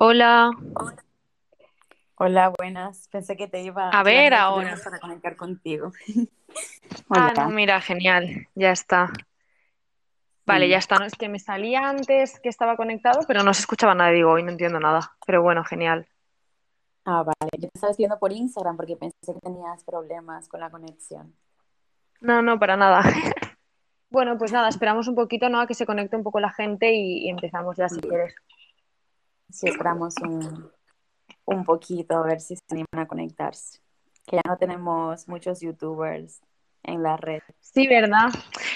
Hola, Hola, buenas. Pensé que te iba a ver ahora. para conectar contigo. Ah, no, mira, genial, ya está. Vale, ya está. No es que me salía antes que estaba conectado, pero no se escuchaba nada, digo, hoy no entiendo nada. Pero bueno, genial. Ah, vale. Yo te estaba escribiendo por Instagram porque pensé que tenías problemas con la conexión. No, no, para nada. Bueno, pues nada, esperamos un poquito, ¿no? A que se conecte un poco la gente y, y empezamos ya si Sí, quieres. Sí, esperamos un, un poquito a ver si se animan a conectarse. Que ya no tenemos muchos youtubers en la red. Sí, ¿verdad?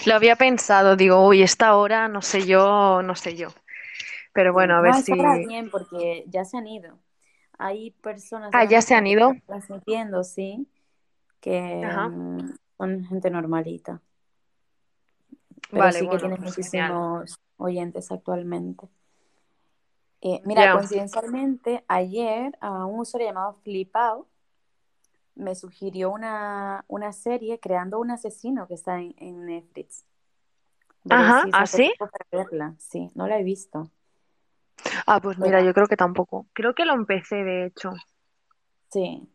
Lo había pensado, digo, uy, esta hora, no sé yo, no sé yo. Pero bueno, a ver No, está ahora si... bien porque ya se han ido. Hay personas Ah, ya se han ido. transmitiendo, sí, que Ajá. mm, son gente normalita. pero Vale, sí que bueno, tiene pues genial. muchísimos oyentes actualmente. Eh, mira, Ya. coincidencialmente, ayer a un usuario llamado Flipao me sugirió una, una serie creando un asesino que está en, en Netflix. Ajá, ¿así? verla. Sí, no la he visto. Ah, pues mira, Pero yo creo que tampoco. Creo que lo empecé, de hecho. sí,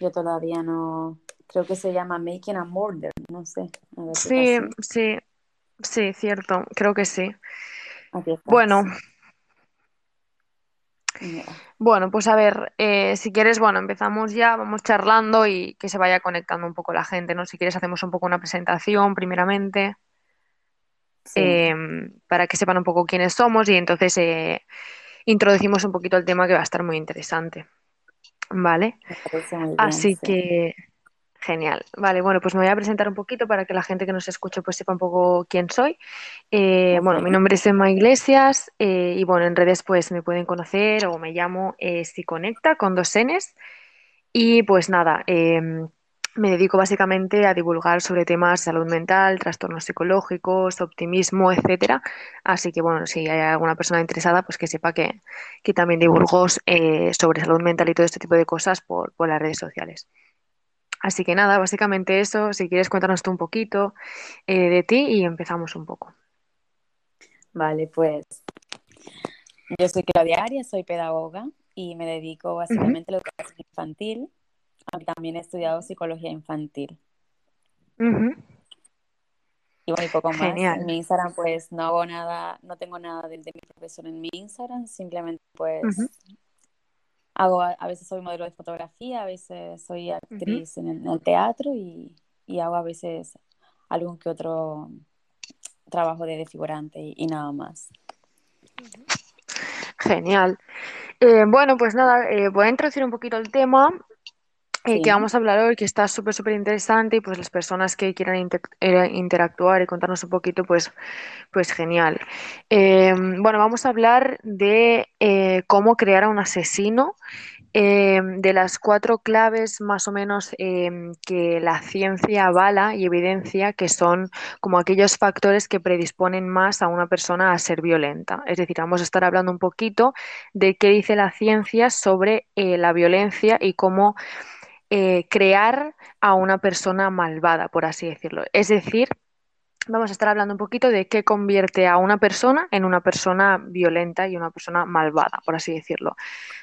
yo todavía no. Creo que se llama Making a Murder. No sé. A ver Sí, sí, sí, cierto, creo que sí. Bueno, bueno, pues a ver, eh, si quieres, bueno, empezamos ya, vamos charlando y que se vaya conectando un poco la gente, ¿no? Si quieres, hacemos un poco una presentación primeramente, Sí, eh, para que sepan un poco quiénes somos y entonces eh, introducimos un poquito el tema que va a estar muy interesante, ¿vale? bien, Así sí. que, genial. Vale, bueno, pues me voy a presentar un poquito para que la gente que nos escuche pues sepa un poco quién soy. Eh, bueno, mi nombre es Emma Iglesias eh, y bueno, en redes pues me pueden conocer o me llamo eh, Siconecta con dos Ns y pues nada, eh, me dedico básicamente a divulgar sobre temas de salud mental, trastornos psicológicos, optimismo, etcétera. Así que bueno, si hay alguna persona interesada, pues que sepa que, que también divulgo eh, sobre salud mental y todo este tipo de cosas por, por las redes sociales. Así que nada, básicamente eso. Si quieres, cuéntanos tú un poquito eh, de ti y empezamos un poco. vale, pues. Yo soy Claudia Arias, soy pedagoga y me dedico básicamente a la educación infantil, también he estudiado psicología infantil. Y bueno, y poco más. En Genial. mi Instagram, pues no hago nada, no tengo nada de, de mi profesor en mi Instagram, simplemente pues hago, a, veces soy modelo de fotografía, a veces soy actriz en el, en el teatro y, y hago a veces algún que otro trabajo de, de figurante y, y nada más. Genial. Eh, bueno, pues nada, eh, voy a introducir un poquito el tema eh, que vamos a hablar hoy, que está súper, súper interesante y pues las personas que quieran inter- eh, interactuar y contarnos un poquito, pues, pues genial. Eh, bueno, vamos a hablar de eh, cómo crear a un asesino eh, de las cuatro claves más o menos eh, que la ciencia avala y evidencia que son como aquellos factores que predisponen más a una persona a ser violenta. Es decir, vamos a estar hablando un poquito de qué dice la ciencia sobre la violencia y cómo eh, crear a una persona malvada, por así decirlo. Es decir, Vamos a estar hablando un poquito de qué convierte a una persona en una persona violenta y una persona malvada, por así decirlo.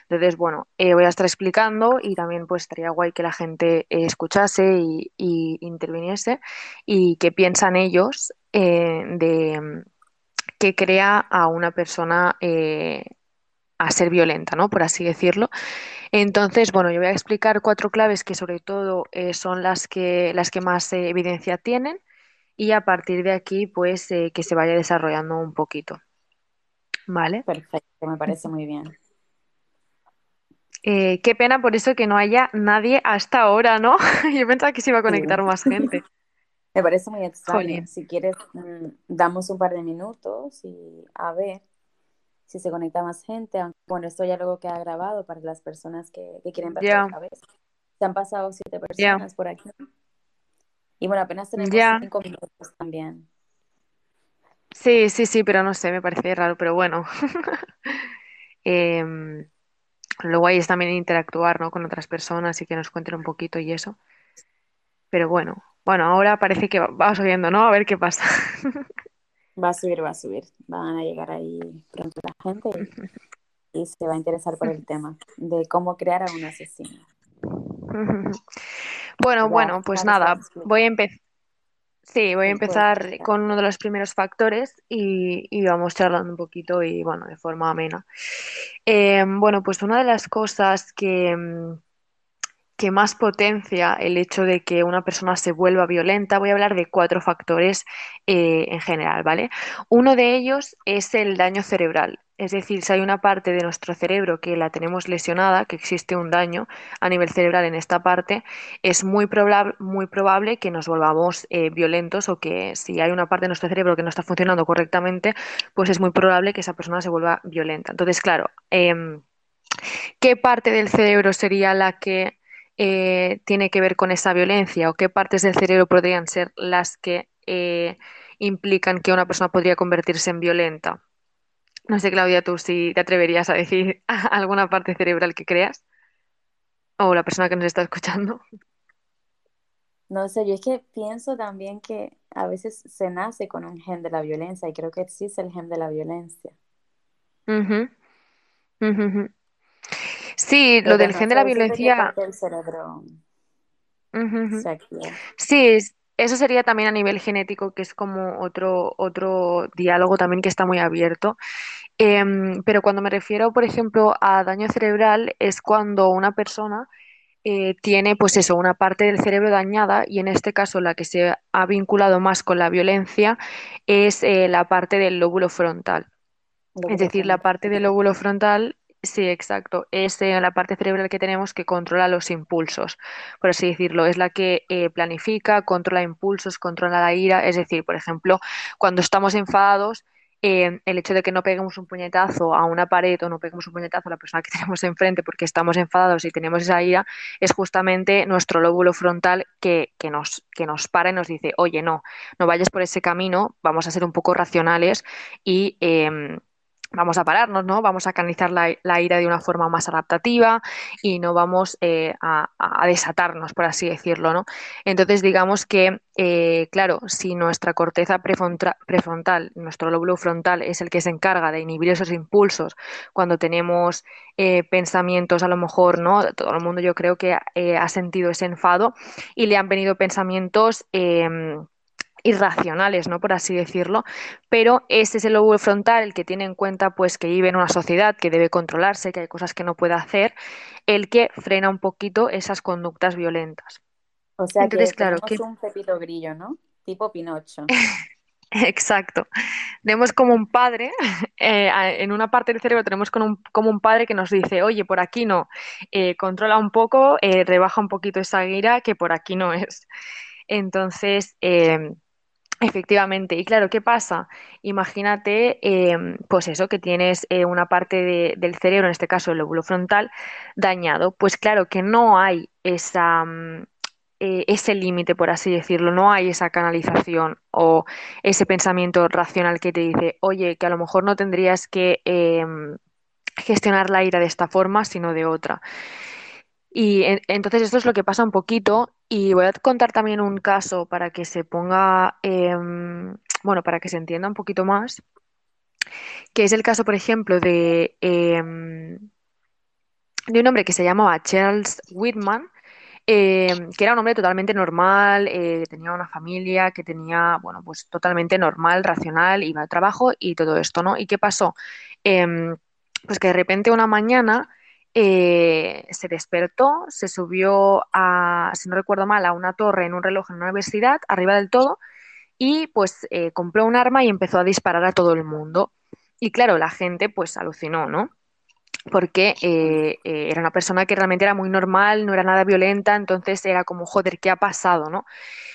Entonces, bueno, eh, voy a estar explicando y también pues estaría guay que la gente eh, escuchase y, interviniese y qué piensan ellos de mm, qué crea a una persona a ser violenta, ¿no? Por así decirlo. Entonces, bueno, yo voy a explicar cuatro claves que sobre todo eh, son las que, las que más eh, evidencia tienen y a partir de aquí, pues eh, que se vaya desarrollando un poquito, ¿vale? perfecto, me parece muy bien. Qué pena por eso que no haya nadie hasta ahora, ¿no? Yo pensaba que se iba a Sí. conectar más gente. Me parece muy extraño. Jolín. Si quieres, mm, damos un par de minutos y a ver si se conecta más gente. Aunque, bueno, esto ya luego queda grabado para las personas que, que quieren verlo Ya, otra vez. Se han pasado siete personas por aquí. Y bueno, apenas tenemos cinco minutos también. Sí, sí, sí, pero no sé, me parece raro, pero bueno. Em, lo guay es también interactuar, ¿no? Con otras personas y que nos cuenten un poquito y eso. Pero bueno, bueno, ahora parece que va, va subiendo, ¿no? A ver qué pasa. Va a subir, va a subir. Van a llegar ahí pronto la gente. y se va a interesar por el tema de cómo crear a un asesino. Bueno, Ya, bueno, pues nada, voy a empezar. Sí, voy a empezar con uno de los primeros factores y, y vamos charlando un poquito y bueno, de forma amena. Eh, bueno, pues una de las cosas que, que más potencia el hecho de que una persona se vuelva violenta, voy a hablar de cuatro factores eh, en general, ¿vale? Uno de ellos es el daño cerebral. Es decir, si hay una parte de nuestro cerebro que la tenemos lesionada, que existe un daño a nivel cerebral en esta parte, es muy probable, muy probable que nos volvamos eh, violentos o que si hay una parte de nuestro cerebro que no está funcionando correctamente, pues es muy probable que esa persona se vuelva violenta. Entonces, claro, em, ¿qué parte del cerebro sería la que eh, tiene que ver con esa violencia o qué partes del cerebro podrían ser las que eh, implican que una persona podría convertirse en violenta? No sé, Claudia, tú si te atreverías a decir alguna parte cerebral que creas o la persona que nos está escuchando. No sé, yo es que pienso también que a veces se nace con un gen de la violencia y creo que existe el gen de la violencia. Sí, lo del gen de la violencia, del cerebro. Sí, es- eso sería también a nivel genético, que es como otro, otro diálogo también que está muy abierto. Em, pero cuando me refiero, por ejemplo, a daño cerebral, es cuando una persona eh, tiene, pues eso, una parte del cerebro dañada y en este caso la que se ha vinculado más con la violencia es eh, la parte del lóbulo frontal. Es decir, la parte del lóbulo frontal, sí, exacto, es eh, la parte cerebral que tenemos que controla los impulsos, por así decirlo. Es la que eh, planifica, controla impulsos, controla la ira. Es decir, por ejemplo, cuando estamos enfadados, eh, el hecho de que no peguemos un puñetazo a una pared o no peguemos un puñetazo a la persona que tenemos enfrente porque estamos enfadados y tenemos esa ira, es justamente nuestro lóbulo frontal que, que nos, que nos para y nos dice, oye, no, no vayas por ese camino, vamos a ser un poco racionales y... em, vamos a pararnos, ¿no? Vamos a canalizar la, ira de una forma más adaptativa y no vamos eh, a, desatarnos, por así decirlo, ¿no? Entonces, digamos que, eh, claro, si nuestra corteza prefronta- prefrontal, nuestro lóbulo frontal, es el que se encarga de inhibir esos impulsos cuando tenemos eh, pensamientos, a lo mejor, ¿no? Todo el mundo yo creo que ha sentido ese enfado y le han venido pensamientos. Em, irracionales, ¿no? Por así decirlo, pero ese es el lóbulo frontal el que tiene en cuenta pues que vive en una sociedad que debe controlarse, que hay cosas que no puede hacer, el que frena un poquito esas conductas violentas. O sea que Entonces, claro, tenemos que un Pepito Grillo, ¿no? Tipo Pinocho. exacto. Tenemos como un padre, eh, en una parte del cerebro tenemos como un, como un padre que nos dice, oye, por aquí no, eh, controla un poco, eh, rebaja un poquito esa ira, que por aquí no es. Entonces, eh, Efectivamente, y claro, ¿qué pasa? Imagínate, em, pues eso, que tienes eh, una parte de- del cerebro, en este caso el lóbulo frontal, dañado. Pues claro que no hay esa, mm, eh, ese límite, por así decirlo, no hay esa canalización o ese pensamiento racional que te dice, oye, que a lo mejor no tendrías que em, gestionar la ira de esta forma, sino de otra. Y en- entonces esto es lo que pasa un poquito y voy a contar también un caso para que se ponga, em, bueno, para que se entienda un poquito más, que es el caso, por ejemplo, de, em, de un hombre que se llamaba Charles Whitman, em, que era un hombre totalmente normal, eh, tenía una familia, que tenía, bueno, pues totalmente normal, racional, iba al trabajo y todo esto, ¿no? ¿Y qué pasó? Pues que de repente una mañana eh, se despertó, se subió a, si no recuerdo mal, a una torre en un reloj en una universidad, arriba del todo, y pues eh, compró un arma y empezó a disparar a todo el mundo. Y claro, la gente pues alucinó, ¿no? porque eh, eh, era una persona que realmente era muy normal, no era nada violenta, entonces era como, joder, ¿qué ha pasado, no?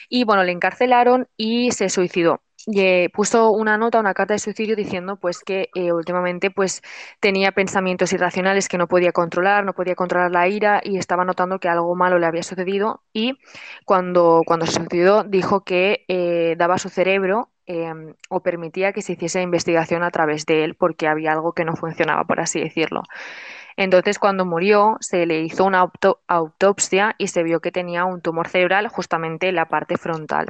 Y bueno, le encarcelaron y se suicidó. Eh, puso una nota, una carta de suicidio diciendo pues que eh, últimamente pues tenía pensamientos irracionales que no podía controlar, no podía controlar la ira y estaba notando que algo malo le había sucedido y cuando, cuando se dijo que eh, daba su cerebro eh, o permitía que se hiciese investigación a través de él porque había algo que no funcionaba, por así decirlo. Entonces, cuando murió, se le hizo una auto- autopsia y se vio que tenía un tumor cerebral justamente en la parte frontal.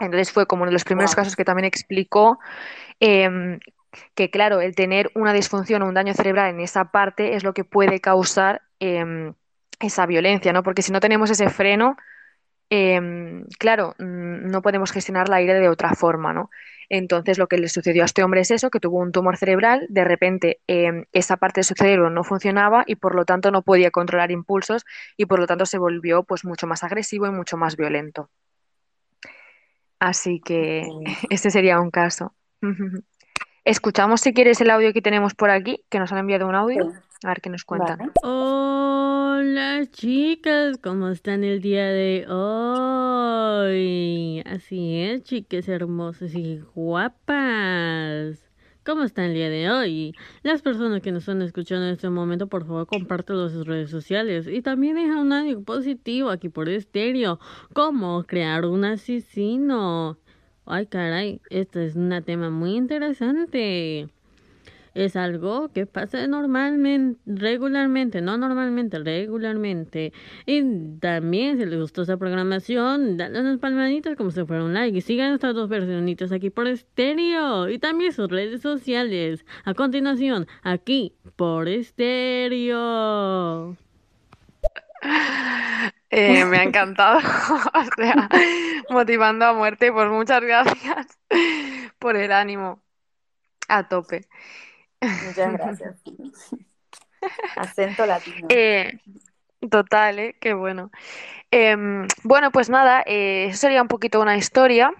Entonces fue como uno de los primeros Wow. casos que también explicó eh, que claro, el tener una disfunción o un daño cerebral en esa parte es lo que puede causar em, esa violencia, ¿no? Porque si no tenemos ese freno, em, claro, mm, no podemos gestionar la ira de otra forma, ¿no? Entonces, lo que le sucedió a este hombre es eso, que tuvo un tumor cerebral, de repente em, esa parte de su cerebro no funcionaba y por lo tanto no podía controlar impulsos y por lo tanto se volvió pues mucho más agresivo y mucho más violento. Así que este sería un caso. Escuchamos si quieres el audio que tenemos por aquí, que nos han enviado un audio, a ver qué nos cuentan. vale. Hola chicas, ¿cómo están el día de hoy? Así es, chicas hermosas y guapas. ¿Cómo están el día de hoy? Las personas que nos están escuchando en este momento, por favor, compártelo en sus redes sociales. Y también deja un audio positivo aquí por estéreo. ¿Cómo crear un asesino? Ay, caray, este es un tema muy interesante. Es algo que pasa normalmente, regularmente, no normalmente, regularmente. Y también, si les gustó esta programación, dale unas palmaditas como si fuera un like. Y sigan estas dos personitas aquí por estéreo. Y también sus redes sociales. A continuación, aquí por estéreo. Eh, me ha encantado, o sea, motivando a muerte, pues muchas gracias por el ánimo a tope. Muchas gracias. Acento latino. Eh, total, ¿eh? Qué bueno. Em, bueno, pues nada, eh, eso sería un poquito una historia.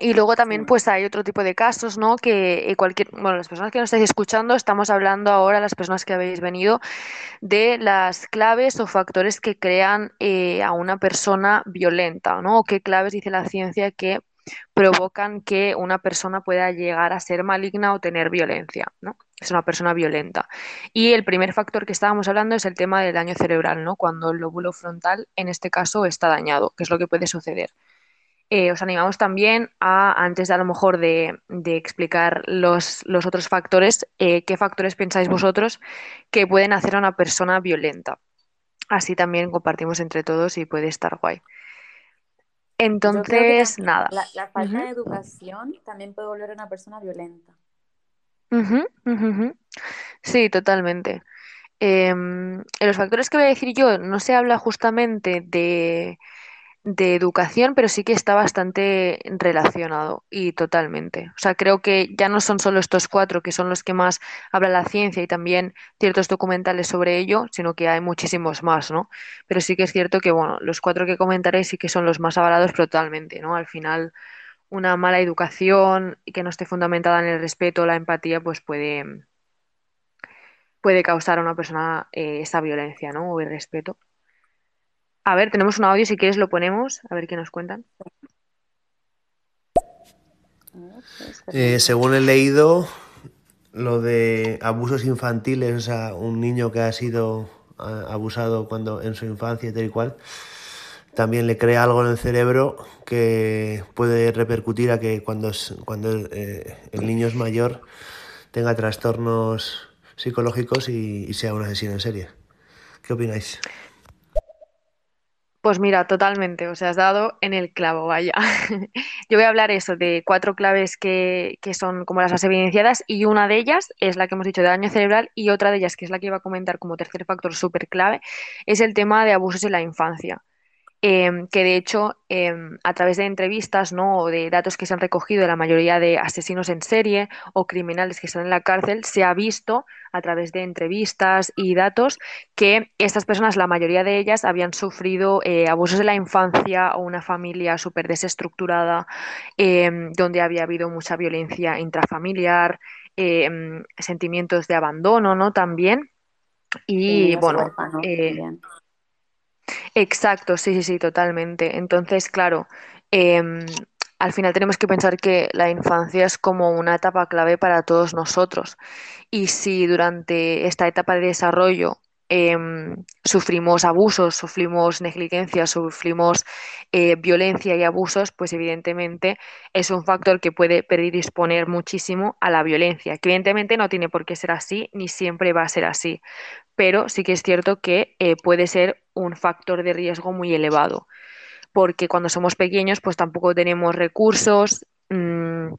Y luego también pues hay otro tipo de casos, ¿no? Que eh, cualquier, bueno, las personas que nos estáis escuchando, estamos hablando ahora, las personas que habéis venido, de las claves o factores que crean eh, a una persona violenta, ¿no? O qué claves dice la ciencia que provocan que una persona pueda llegar a ser maligna o tener violencia, ¿no? Es una persona violenta. Y el primer factor que estábamos hablando es el tema del daño cerebral, ¿no? Cuando el lóbulo frontal, en este caso, está dañado, que es lo que puede suceder. Eh, os animamos también a, antes de a lo mejor de, de explicar los, los otros factores, eh, qué factores pensáis vosotros que pueden hacer a una persona violenta. Así también compartimos entre todos y puede estar guay. Entonces, también nada. la, la falta de educación también puede volver a una persona violenta. Sí, totalmente. Em, en los factores que voy a decir yo, no se habla justamente de, de educación, pero sí que está bastante relacionado y totalmente. O sea, creo que ya no son solo estos cuatro que son los que más habla la ciencia y también ciertos documentales sobre ello, sino que hay muchísimos más, ¿no? Pero sí que es cierto que, bueno, los cuatro que comentaré sí que son los más avalados pero totalmente, ¿no? Al final, una mala educación y que no esté fundamentada en el respeto la empatía, pues puede, puede causar a una persona eh, esa violencia, ¿no? O irrespeto. A ver, tenemos un audio, si quieres lo ponemos, a ver qué nos cuentan. Eh, según he leído, lo de abusos infantiles, o sea, un niño que ha sido ah, abusado cuando en su infancia y tal y cual, también le crea algo en el cerebro que puede repercutir a que cuando, es- cuando eh, el niño es mayor tenga trastornos psicológicos y, y sea un asesino en serie. ¿Qué opináis? Pues mira, totalmente, o sea, has dado en el clavo, vaya. Yo voy a hablar eso de cuatro claves que, que son como las más evidenciadas y una de ellas es la que hemos dicho de daño cerebral y otra de ellas, que es la que iba a comentar como tercer factor súper clave, es el tema de abusos en la infancia. Em, que de hecho, em, a través de entrevistas, ¿no? o de datos que se han recogido de la mayoría de asesinos en serie o criminales que están en la cárcel, se ha visto a través de entrevistas y datos que estas personas, la mayoría de ellas, habían sufrido eh, abusos en la infancia o una familia súper desestructurada, em, donde había habido mucha violencia intrafamiliar, sentimientos de abandono, ¿no? También. Y bueno, eh. Exacto, sí, sí, sí, totalmente. Entonces, claro, em, al final tenemos que pensar que la infancia es como una etapa clave para todos nosotros. Y si durante esta etapa de desarrollo em, sufrimos abusos, sufrimos negligencia, sufrimos eh, violencia y abusos, pues evidentemente es un factor que puede predisponer muchísimo a la violencia, que evidentemente no tiene por qué ser así, ni siempre va a ser así pero sí que es cierto que eh, puede ser un factor de riesgo muy elevado, porque cuando somos pequeños pues tampoco tenemos recursos, mmm,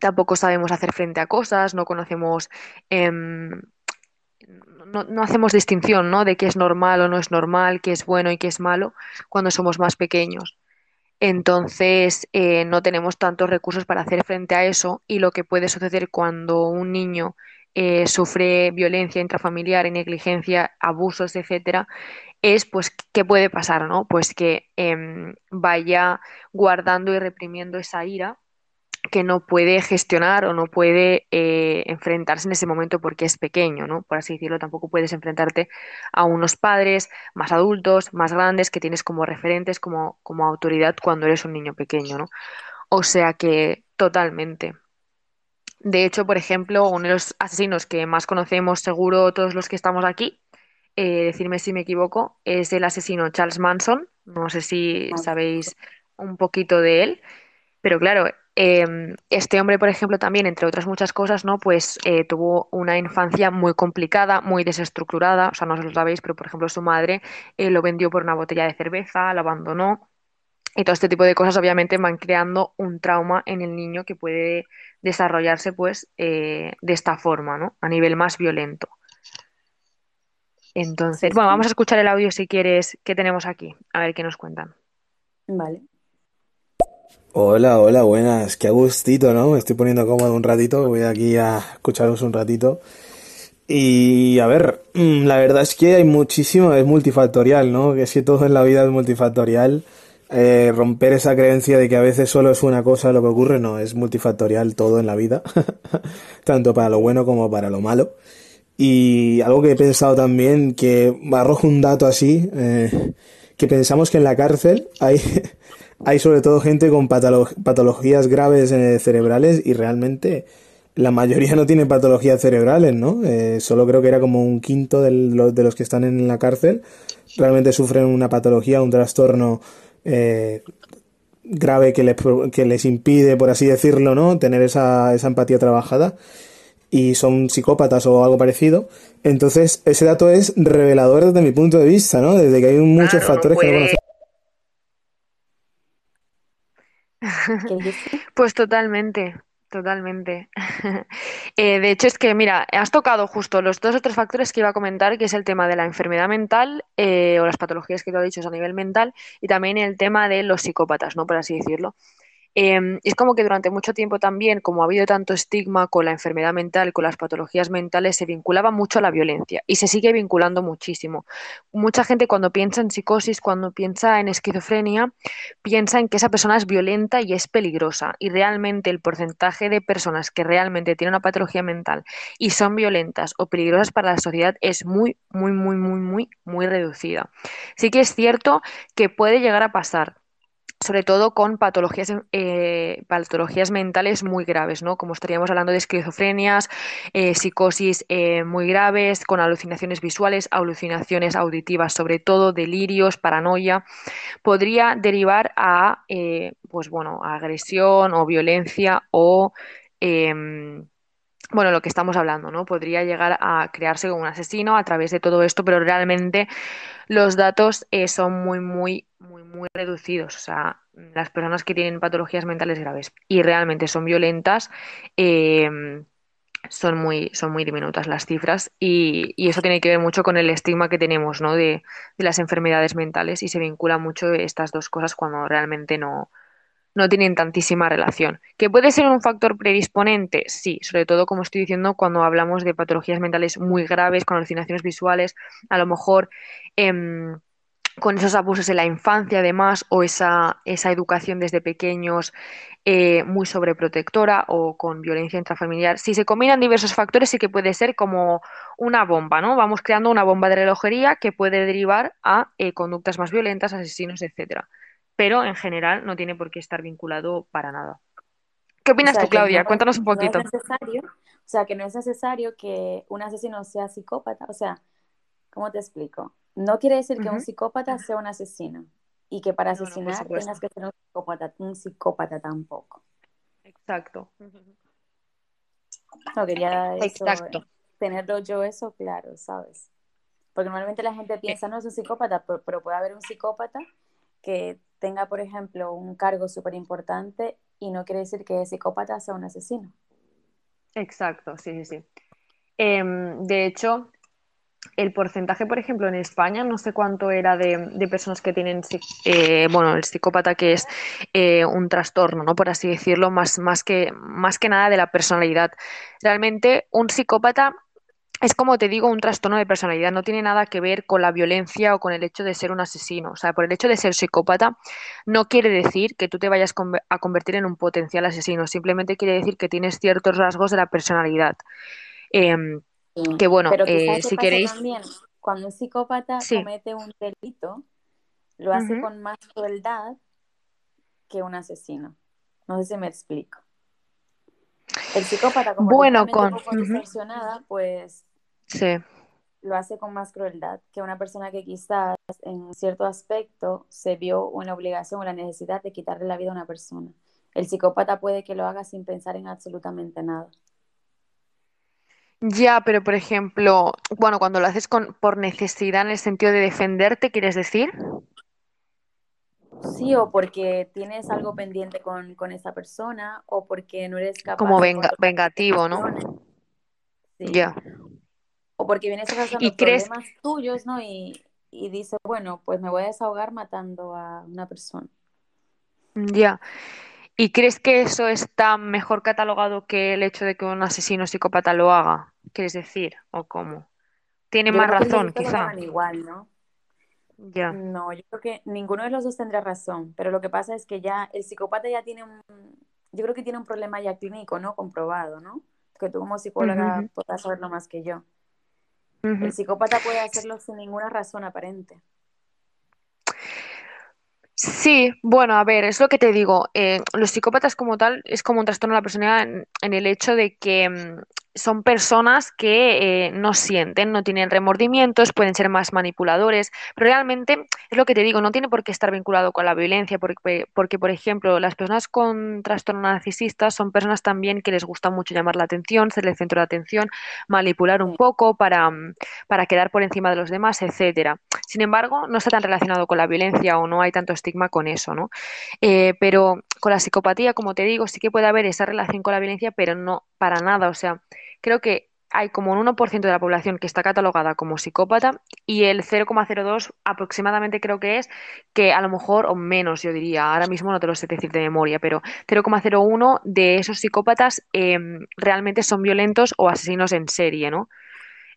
tampoco sabemos hacer frente a cosas, no conocemos, em, no, no, hacemos distinción, ¿no? De qué es normal o no es normal, qué es bueno y qué es malo cuando somos más pequeños. Entonces, eh, no tenemos tantos recursos para hacer frente a eso y lo que puede suceder cuando un niño eh, sufre violencia intrafamiliar, negligencia, abusos, etcétera, es pues qué puede pasar, ¿no? Pues que eh, vaya guardando y reprimiendo esa ira que no puede gestionar o no puede eh, enfrentarse en ese momento porque es pequeño, ¿no? Por así decirlo, tampoco puedes enfrentarte a unos padres más adultos, más grandes, que tienes como referentes, como, como autoridad cuando eres un niño pequeño, ¿no? O sea que totalmente. De hecho, por ejemplo, uno de los asesinos que más conocemos, seguro todos los que estamos aquí, eh, decirme si me equivoco, es el asesino Charles Manson. No sé si sabéis un poquito de él, pero claro, eh, este hombre, por ejemplo, también, entre otras muchas cosas, ¿no? Pues eh, tuvo una infancia muy complicada, muy desestructurada, o sea, no os lo sabéis, pero por ejemplo su madre eh, lo vendió por una botella de cerveza, lo abandonó, y todo este tipo de cosas obviamente van creando un trauma en el niño que puede desarrollarse pues de esta forma, ¿no? A nivel más violento. Entonces, bueno, vamos a escuchar el audio si quieres que tenemos aquí, a ver qué nos cuentan. Vale. Hola, hola, buenas. Qué gustito, ¿no? Me estoy poniendo cómodo un ratito. Voy aquí a escucharos un ratito. Y a ver, mm, la verdad es que hay muchísimo, es multifactorial, ¿no? Que si todo en la vida es multifactorial, eh, romper esa creencia de que a veces solo es una cosa lo que ocurre, no, es multifactorial todo en la vida, tanto para lo bueno como para lo malo. Y algo que he pensado también, que arrojo un dato así, eh, que pensamos que en la cárcel hay hay sobre todo gente con patologías graves eh, cerebrales y realmente la mayoría no tiene patologías cerebrales, ¿no? Eh, solo creo que era como un quinto de los, que están en la cárcel realmente sufren una patología, un trastorno eh, grave que les, que les impide, por así decirlo, ¿no? Tener esa, esa empatía trabajada y son psicópatas o algo parecido. Entonces, ese dato es revelador desde mi punto de vista, ¿no? Desde que hay muchos factores que no conocemos. Pues totalmente, totalmente. Eh, de hecho, es que, mira, has tocado justo los dos otros factores que iba a comentar, que es el tema de la enfermedad mental eh, o las patologías que tú has dicho a nivel mental y también el tema de los psicópatas, ¿no? Por así decirlo. Eh, es como que durante mucho tiempo también, como ha habido tanto estigma con la enfermedad mental, con las patologías mentales, se vinculaba mucho a la violencia y se sigue vinculando muchísimo. Mucha gente cuando piensa en psicosis, cuando piensa en esquizofrenia, piensa en que esa persona es violenta y es peligrosa. Y realmente el porcentaje de personas que realmente tienen una patología mental y son violentas o peligrosas para la sociedad es muy, muy, muy, muy, muy, muy reducida. Sí que es cierto que puede llegar a pasar sobre todo con patologías, eh, patologías mentales muy graves, ¿no? Como estaríamos hablando de esquizofrenias, eh, psicosis eh, muy graves, con alucinaciones visuales, alucinaciones auditivas, sobre todo delirios, paranoia, podría derivar a, pues bueno, agresión o violencia o em, bueno, lo que estamos hablando, ¿no? Podría llegar a crearse como un asesino a través de todo esto, pero realmente los datos son muy, muy muy, muy reducidos. O sea, las personas que tienen patologías mentales graves y realmente son violentas, eh, son muy, son muy diminutas las cifras y, y, eso tiene que ver mucho con el estigma que tenemos ¿no? de, de, las enfermedades mentales y se vincula mucho estas dos cosas cuando realmente no, no tienen tantísima relación. ¿Que puede ser un factor predisponente? Sí, sobre todo como estoy diciendo cuando hablamos de patologías mentales muy graves, con alucinaciones visuales, a lo mejor... Eh, con esos abusos en la infancia además o esa, esa educación desde pequeños eh, muy sobreprotectora o con violencia intrafamiliar. Si se combinan diversos factores sí que puede ser como una bomba, ¿no? Vamos creando una bomba de relojería que puede derivar a eh, conductas más violentas, asesinos, etcétera. Pero en general no tiene por qué estar vinculado para nada. ¿Qué opinas tú, Claudia? Cuéntanos un poquito. necesario, o sea, que no es necesario que un asesino sea psicópata. O sea, ¿cómo te explico? No quiere decir que un psicópata sea un asesino y que para asesinar tengas que ser un psicópata, un psicópata tampoco. Exacto. No quería Exacto. tenerlo yo eso claro, ¿sabes? Porque normalmente la gente piensa, no es un psicópata, pero, puede haber un psicópata que tenga, por ejemplo, un cargo súper importante y no quiere decir que el psicópata sea un asesino. Exacto, sí, sí, sí. Em, de hecho, el porcentaje, por ejemplo, en España, no sé cuánto era de, personas que tienen, eh, bueno, el psicópata que es eh, un trastorno, ¿no? Por así decirlo, más, más, que, más que nada de la personalidad. Realmente, un psicópata es como te digo, un trastorno de personalidad. No tiene nada que ver con la violencia o con el hecho de ser un asesino. O sea, por el hecho de ser psicópata, no quiere decir que tú te vayas a convertir en un potencial asesino. Simplemente quiere decir que tienes ciertos rasgos de la personalidad. Em, que bueno, eh, si queréis. También, cuando un psicópata comete un delito, lo hace con más crueldad que un asesino. No sé si me explico. El psicópata, como bueno, con... poco distorsionada, pues sí. lo hace con más crueldad que una persona que quizás en cierto aspecto se vio una obligación o la necesidad de quitarle la vida a una persona. El psicópata puede que lo haga sin pensar en absolutamente nada. Ya, pero por ejemplo, bueno, cuando lo haces con, por necesidad en el sentido de defenderte, ¿quieres decir? Sí, o porque tienes algo pendiente con, esa persona, o porque no eres capaz Como venga, vengativo, ¿no? Sí. Ya. O porque vienes a ¿Y problemas tuyos, ¿no? Y, y dices, bueno, pues me voy a desahogar matando a una persona. Ya. ¿Y crees que eso está mejor catalogado que el hecho de que un asesino psicópata lo haga? ¿Quieres decir? ¿O cómo? Tiene más razón, quizá. igual, ¿no? Ya. No, yo creo que ninguno de los dos tendrá razón, pero lo que pasa es que ya el psicópata ya tiene un, yo creo que tiene un problema ya clínico, ¿no? Comprobado, ¿no? Que tú como psicóloga podrás saberlo más que yo. El psicópata puede hacerlo sin ninguna razón aparente. Sí, bueno, a ver, es lo que te digo. Eh, los psicópatas como tal es como un trastorno de la personalidad en, el hecho de que mm, son personas que eh, no sienten, no tienen remordimientos, pueden ser más manipuladores, pero realmente es lo que te digo, no tiene por qué estar vinculado con la violencia, porque, por ejemplo, las personas con trastorno narcisista son personas también que les gusta mucho llamar la atención, ser el centro de atención, manipular un poco para, para quedar por encima de los demás, etcétera. Sin embargo, no está tan relacionado con la violencia o no hay tanto estigma con eso, ¿no? Eh, pero con la psicopatía, como te digo, sí que puede haber esa relación con la violencia, pero no para nada. O sea, creo que hay como un 1% de la población que está catalogada como psicópata y el 0,02 aproximadamente creo que es que a lo mejor, o menos yo diría, ahora mismo no te lo sé decir de memoria, pero 0,01 de esos psicópatas em, realmente son violentos o asesinos en serie, ¿no?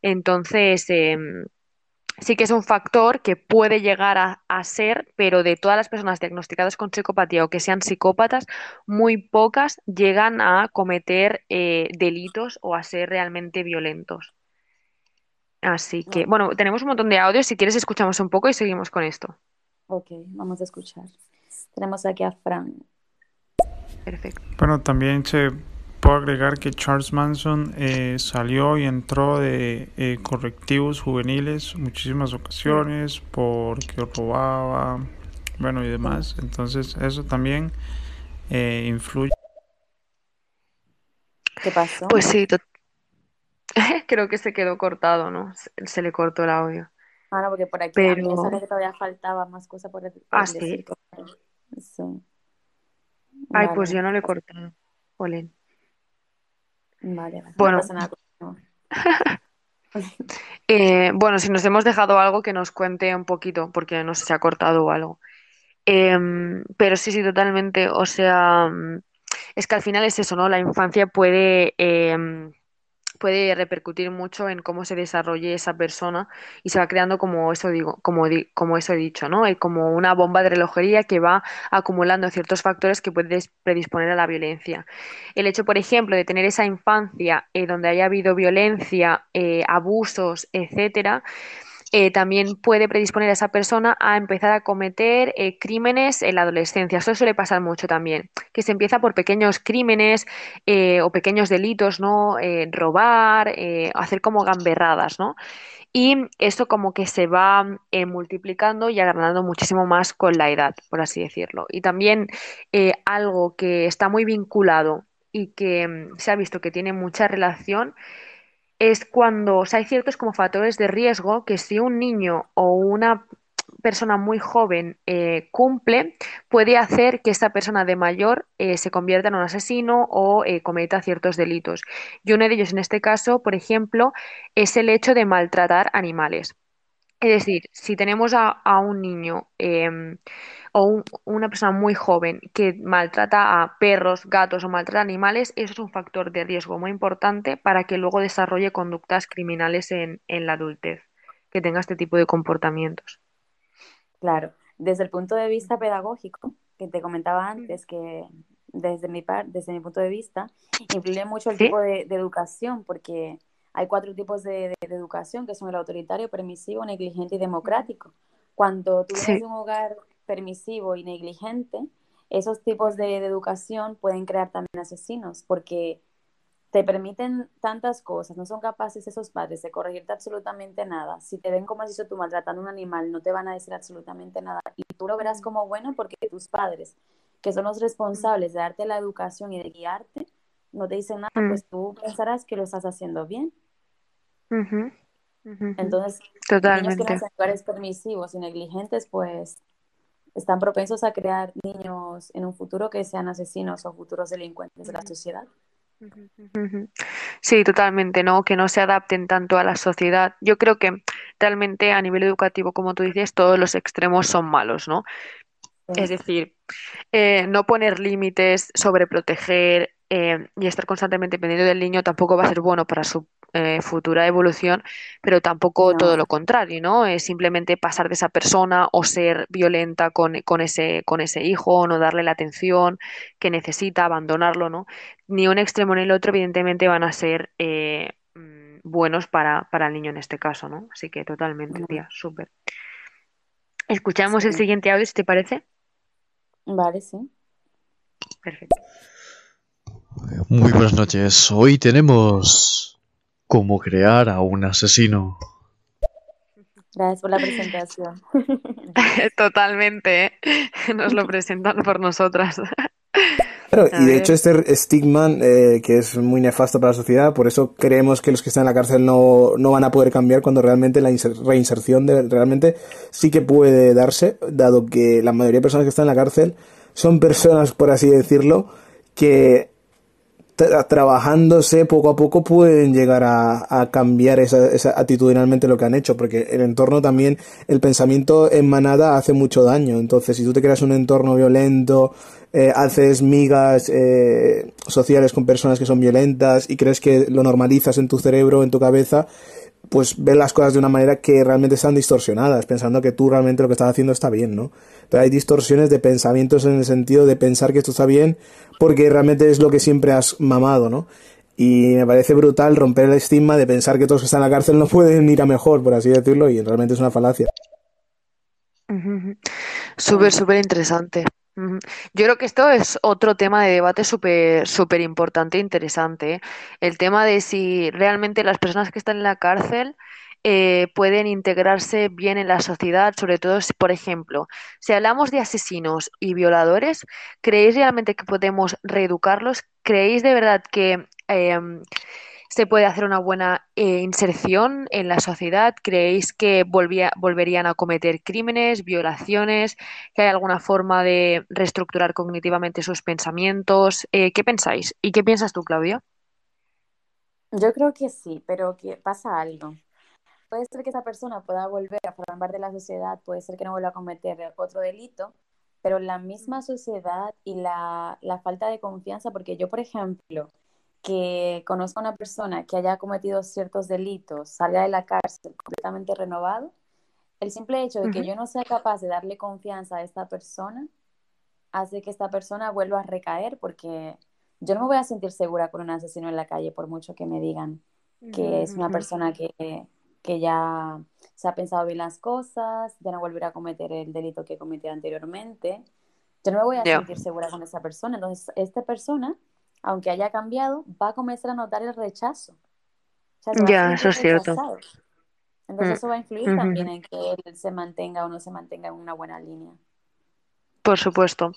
Entonces, em, sí que es un factor que puede llegar a, ser, pero de todas las personas diagnosticadas con psicopatía o que sean psicópatas, muy pocas llegan a cometer eh, delitos o a ser realmente violentos. Así que, bueno, tenemos un montón de audios. Si quieres, escuchamos un poco y seguimos con esto. Ok, vamos a escuchar. Tenemos aquí a Fran. Perfecto. Bueno, también se Puedo agregar que Charles Manson eh, salió y entró de eh, correctivos juveniles muchísimas ocasiones porque robaba, bueno y demás. Entonces eso también eh, influye. ¿Qué pasó? Pues sí, creo que se quedó cortado, ¿no? Se, le cortó el audio. Ah, no, porque por aquí Pero... que todavía faltaba más cosas por, el, ah, sí. Ay, pues yo no le cortado. Olen. Vale, Bueno. Eh, bueno, si nos hemos dejado algo que nos cuente un poquito, porque no sé si se ha cortado o algo. Em, pero sí, sí, totalmente. O sea, mm, es que al final es eso, ¿no? La infancia puede em, puede repercutir mucho en cómo se desarrolle esa persona y se va creando como eso digo, como, como eso he dicho, ¿no? Hay como una bomba de relojería que va acumulando ciertos factores que pueden predisponer a la violencia. El hecho, por ejemplo, de tener esa infancia eh, donde haya habido violencia, eh, abusos, etcétera, eh, también puede predisponer a esa persona a empezar a cometer eh, crímenes en la adolescencia. Eso suele pasar mucho también, que se empieza por pequeños crímenes eh, o pequeños delitos, ¿no? robar, hacer como gamberradas, ¿no? Y eso como que se va multiplicando y agrandando muchísimo más con la edad, por así decirlo. Y también algo que está muy vinculado y que mm, se ha visto que tiene mucha relación es cuando hay ciertos como factores de riesgo que si un niño o una persona muy joven eh, cumple, puede hacer que esta persona de mayor eh, se convierta en un asesino o eh, cometa ciertos delitos. Y uno de ellos en este caso, por ejemplo, es el hecho de maltratar animales. Es decir, si tenemos a, un niño em, o una persona muy joven que maltrata a perros, gatos o maltrata animales, eso es un factor de riesgo muy importante para que luego desarrolle conductas criminales en, en la adultez, que tenga este tipo de comportamientos. Claro, desde el punto de vista pedagógico, que te comentaba antes, que desde mi, par, desde mi punto de vista, influye mucho el tipo de, educación, porque hay cuatro tipos de, educación, que son el autoritario, permisivo, negligente y democrático. Cuando tú tienes un hogar permisivo y negligente, esos tipos de, educación pueden crear también asesinos, porque te permiten tantas cosas, no son capaces esos padres de corregirte absolutamente nada. Si te ven como has dicho tú maltratando a un animal, no te van a decir absolutamente nada. Y tú lo verás como bueno porque tus padres, que son los responsables de darte la educación y de guiarte, no te dicen nada, pues tú pensarás que lo estás haciendo bien. Entonces, niños que nacen en lugares permisivos y negligentes, pues están propensos a crear niños en un futuro que sean asesinos o futuros delincuentes de la sociedad. Sí, totalmente, ¿no? Que no se adapten tanto a la sociedad. Yo creo que realmente a nivel educativo, como tú dices, todos los extremos son malos, ¿no? Es decir, eh, no poner límites, sobreproteger eh, y estar constantemente pendiente del niño tampoco va a ser bueno para su eh, futura evolución, pero tampoco todo lo contrario, ¿no? Es simplemente pasar de esa persona o ser violenta con, ese, con ese hijo, o no darle la atención que necesita, abandonarlo, ¿no? Ni un extremo ni el otro, evidentemente, van a ser eh, mm, buenos para, el niño en este caso, ¿no? Así que totalmente, tía, súper. Escuchamos el siguiente audio, si te parece. Vale, sí. Perfecto. Muy buenas noches. Hoy tenemos cómo crear a un asesino. Gracias por la presentación. Totalmente, ¿eh? nos lo presentan por nosotras. Claro, y de hecho este estigma eh, que es muy nefasto para la sociedad, por eso creemos que los que están en la cárcel no, no van a poder cambiar cuando realmente la reinserción de, realmente sí que puede darse, dado que la mayoría de personas que están en la cárcel son personas, por así decirlo, que trabajándose poco a poco pueden llegar a, cambiar esa, esa, actitudinalmente lo que han hecho, porque el entorno también, el pensamiento en manada hace mucho daño. Entonces, si tú te creas un entorno violento, eh, haces migas eh, sociales con personas que son violentas y crees que lo normalizas en tu cerebro, en tu cabeza, pues ves las cosas de una manera que realmente están distorsionadas, pensando que tú realmente lo que estás haciendo está bien, ¿no? Pero hay distorsiones de pensamientos en el sentido de pensar que esto está bien porque realmente es lo que siempre has mamado, ¿no? Y me parece brutal romper el estigma de pensar que todos que están en la cárcel no pueden ir a mejor, por así decirlo, y realmente es una falacia. Súper, súper interesante. Yo creo que esto es otro tema de debate súper súper importante e interesante. ¿eh? El tema de si realmente las personas que están en la cárcel eh, pueden integrarse bien en la sociedad, sobre todo si, por ejemplo, si hablamos de asesinos y violadores, ¿creéis realmente que podemos reeducarlos? ¿Creéis de verdad que em, se puede hacer una buena eh, inserción en la sociedad? ¿Creéis que volverían a cometer crímenes, violaciones? ¿Que hay alguna forma de reestructurar cognitivamente sus pensamientos? Eh, ¿Qué pensáis? ¿Y qué piensas tú, Claudia? Yo creo que sí, pero que pasa algo. Puede ser que esa persona pueda volver a formar parte de la sociedad, puede ser que no vuelva a cometer otro delito, pero la misma sociedad y la, la falta de confianza, porque yo, por ejemplo, que conozca a una persona que haya cometido ciertos delitos, salga de la cárcel completamente renovado, el simple hecho de que yo no sea capaz de darle confianza a esta persona hace que esta persona vuelva a recaer porque yo no me voy a sentir segura con un asesino en la calle por mucho que me digan que es una persona que, que ya se ha pensado bien las cosas, ya no volverá a cometer el delito que cometió anteriormente. Yo no me voy a sentir segura con esa persona. Entonces, esta persona aunque haya cambiado, va a comenzar a notar el rechazo. ya, eso es cierto. Entonces mm, eso va a influir también en que él se mantenga o no se mantenga en una buena línea. Por supuesto.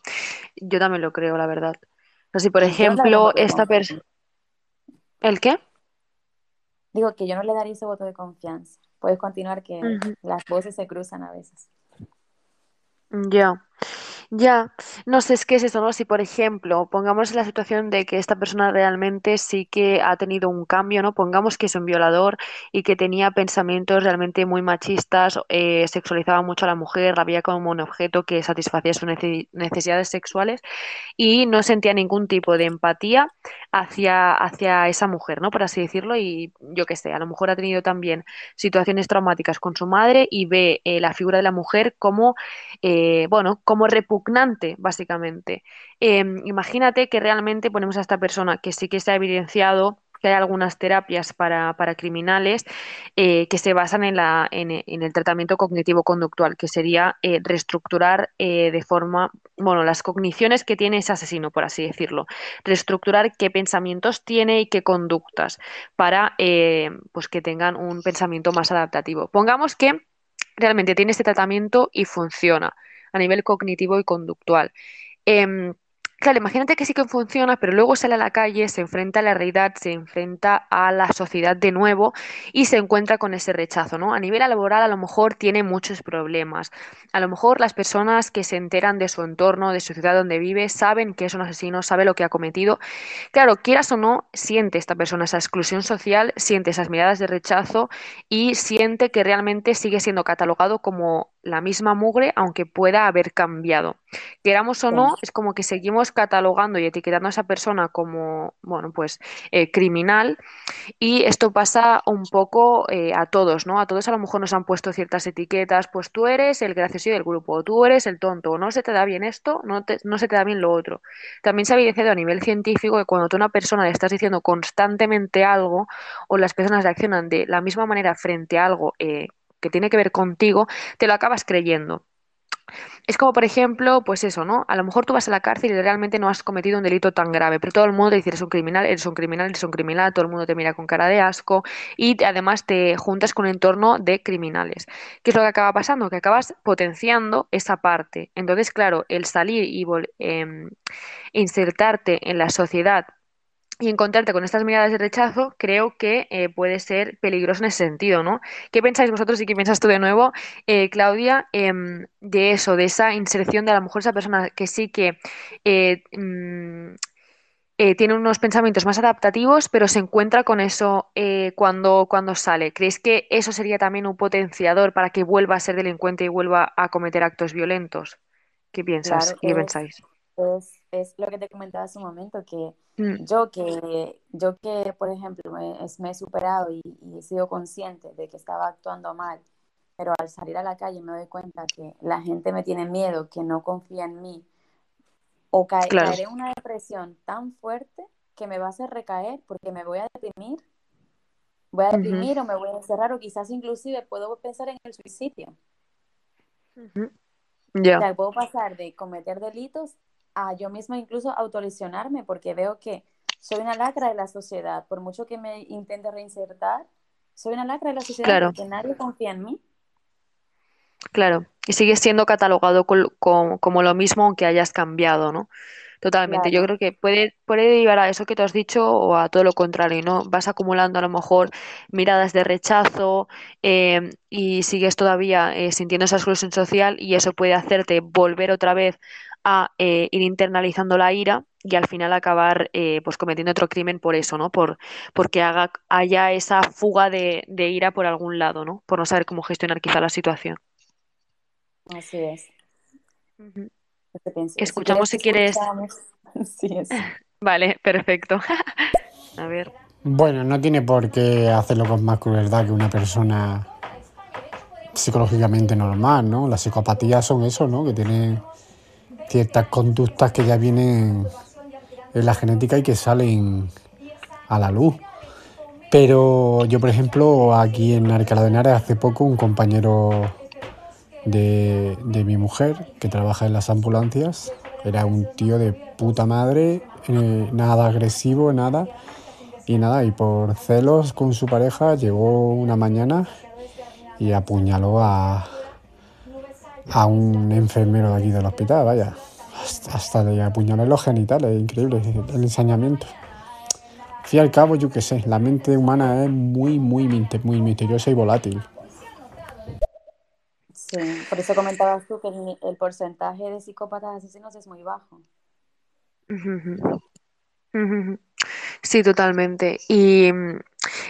Yo también lo creo, la verdad. Así, por ejemplo, esta persona... ¿El qué? Digo que yo no le daría ese voto de confianza. Puedes continuar que las voces se cruzan a veces. Ya. Ya, no sé, es que es eso, ¿no? Si, por ejemplo, pongamos la situación de que esta persona realmente sí que ha tenido un cambio, ¿no? Pongamos que es un violador y que tenía pensamientos realmente muy machistas, eh, sexualizaba mucho a la mujer, la veía como un objeto que satisfacía sus necesidades sexuales y no sentía ningún tipo de empatía hacia, hacia esa mujer, ¿no? Por así decirlo, y yo qué sé, a lo mejor ha tenido también situaciones traumáticas con su madre y ve eh, la figura de la mujer como, eh, bueno, como básicamente. Em, imagínate que realmente ponemos a esta persona que sí que se ha evidenciado que hay algunas terapias para, para criminales eh, que se basan en, la, en el tratamiento cognitivo-conductual, que sería eh, reestructurar eh, de forma, bueno, las cogniciones que tiene ese asesino, por así decirlo, reestructurar qué pensamientos tiene y qué conductas para pues que tengan un pensamiento más adaptativo. Pongamos que realmente tiene este tratamiento y funciona a nivel cognitivo y conductual. Eh, Claro, imagínate que sí que funciona, pero luego sale a la calle, se enfrenta a la realidad, se enfrenta a la sociedad de nuevo y se encuentra con ese rechazo, ¿no? A nivel laboral a lo mejor tiene muchos problemas. A lo mejor las personas que se enteran de su entorno, de su ciudad donde vive, saben que es un asesino, sabe lo que ha cometido. Claro, quieras o no, siente esta persona esa exclusión social, siente esas miradas de rechazo y siente que realmente sigue siendo catalogado como la misma mugre, aunque pueda haber cambiado. Queramos o no, es como que seguimos catalogando y etiquetando a esa persona como, bueno, pues eh, criminal y esto pasa un poco eh, a todos, ¿no? A todos a lo mejor nos han puesto ciertas etiquetas, pues tú eres el gracioso del grupo, tú eres el tonto, o no se te da bien esto, no, te, no se te da bien lo otro. También se ha evidenciado a nivel científico que cuando tú a una persona le estás diciendo constantemente algo o las personas reaccionan de la misma manera frente a algo eh, que tiene que ver contigo, te lo acabas creyendo. Es como, por ejemplo, pues eso, ¿no? A lo mejor tú vas a la cárcel y realmente no has cometido un delito tan grave, pero todo el mundo te dice, eres un criminal, eres un criminal, eres un criminal, todo el mundo te mira con cara de asco y además te juntas con un entorno de criminales. ¿Qué es lo que acaba pasando? Que acabas potenciando esa parte. Entonces, claro, el salir y eh, insertarte en la sociedad y encontrarte con estas miradas de rechazo, creo que eh, puede ser peligroso en ese sentido, ¿no? ¿Qué pensáis vosotros y qué piensas tú de nuevo, eh, Claudia, em, de eso, de esa inserción de a lo mejor esa persona que sí que eh, mm, tiene unos pensamientos más adaptativos, pero se encuentra con eso cuando, cuando sale? ¿Creéis que eso sería también un potenciador para que vuelva a ser delincuente y vuelva a cometer actos violentos? ¿Qué piensas? ¿Qué pensáis? Es, es lo que te comentaba hace un momento, que mm. yo que, yo que, por ejemplo, me, me he superado y, he sido consciente de que estaba actuando mal, pero al salir a la calle me doy cuenta que la gente me tiene miedo, que no confía en mí, o caeré en una depresión tan fuerte que me va a hacer recaer porque me voy a deprimir, voy a deprimir o me voy a encerrar o quizás inclusive puedo pensar en el suicidio. Ya. O sea, puedo pasar de cometer delitos a yo misma incluso autolesionarme porque veo que soy una lacra de la sociedad. Por mucho que me intente reinsertar, soy una lacra de la sociedad porque nadie confía en mí. Claro, y sigues siendo catalogado como lo mismo aunque hayas cambiado, ¿no? Totalmente. Yo creo que puede, puede llevar a eso que te has dicho o a todo lo contrario, ¿no? Vas acumulando a lo mejor miradas de rechazo eh, y sigues todavía eh, sintiendo esa exclusión social y eso puede hacerte volver otra vez a eh, ir internalizando la ira y al final acabar pues cometiendo otro crimen por eso, ¿no? Por, porque haga, haya esa fuga de, ira por algún lado, ¿no? Por no saber cómo gestionar quizá la situación. Así es. Escuchamos si quieres. Vale, perfecto. A ver. Bueno, no tiene por qué hacerlo con más crueldad que una persona psicológicamente normal, ¿no? Las psicopatías son eso, ¿no? Que tienen ciertas conductas que ya vienen en la genética y que salen a la luz. Pero yo, por ejemplo, aquí en Arcala de Henares hace poco un compañero de, mi mujer que trabaja en las ambulancias. Era un tío de puta madre, eh, nada agresivo, nada. Y nada, y por celos con su pareja llegó una mañana y apuñaló a, a un enfermero de aquí del hospital, vaya. Hasta, hasta le apuñaló en los genitales, increíble el ensañamiento. Al fin y al cabo, yo qué sé, la mente humana es muy, muy, muy misteriosa y volátil. Sí, por eso comentabas tú que el, porcentaje de psicópatas asesinos es muy bajo. Sí, totalmente. Y,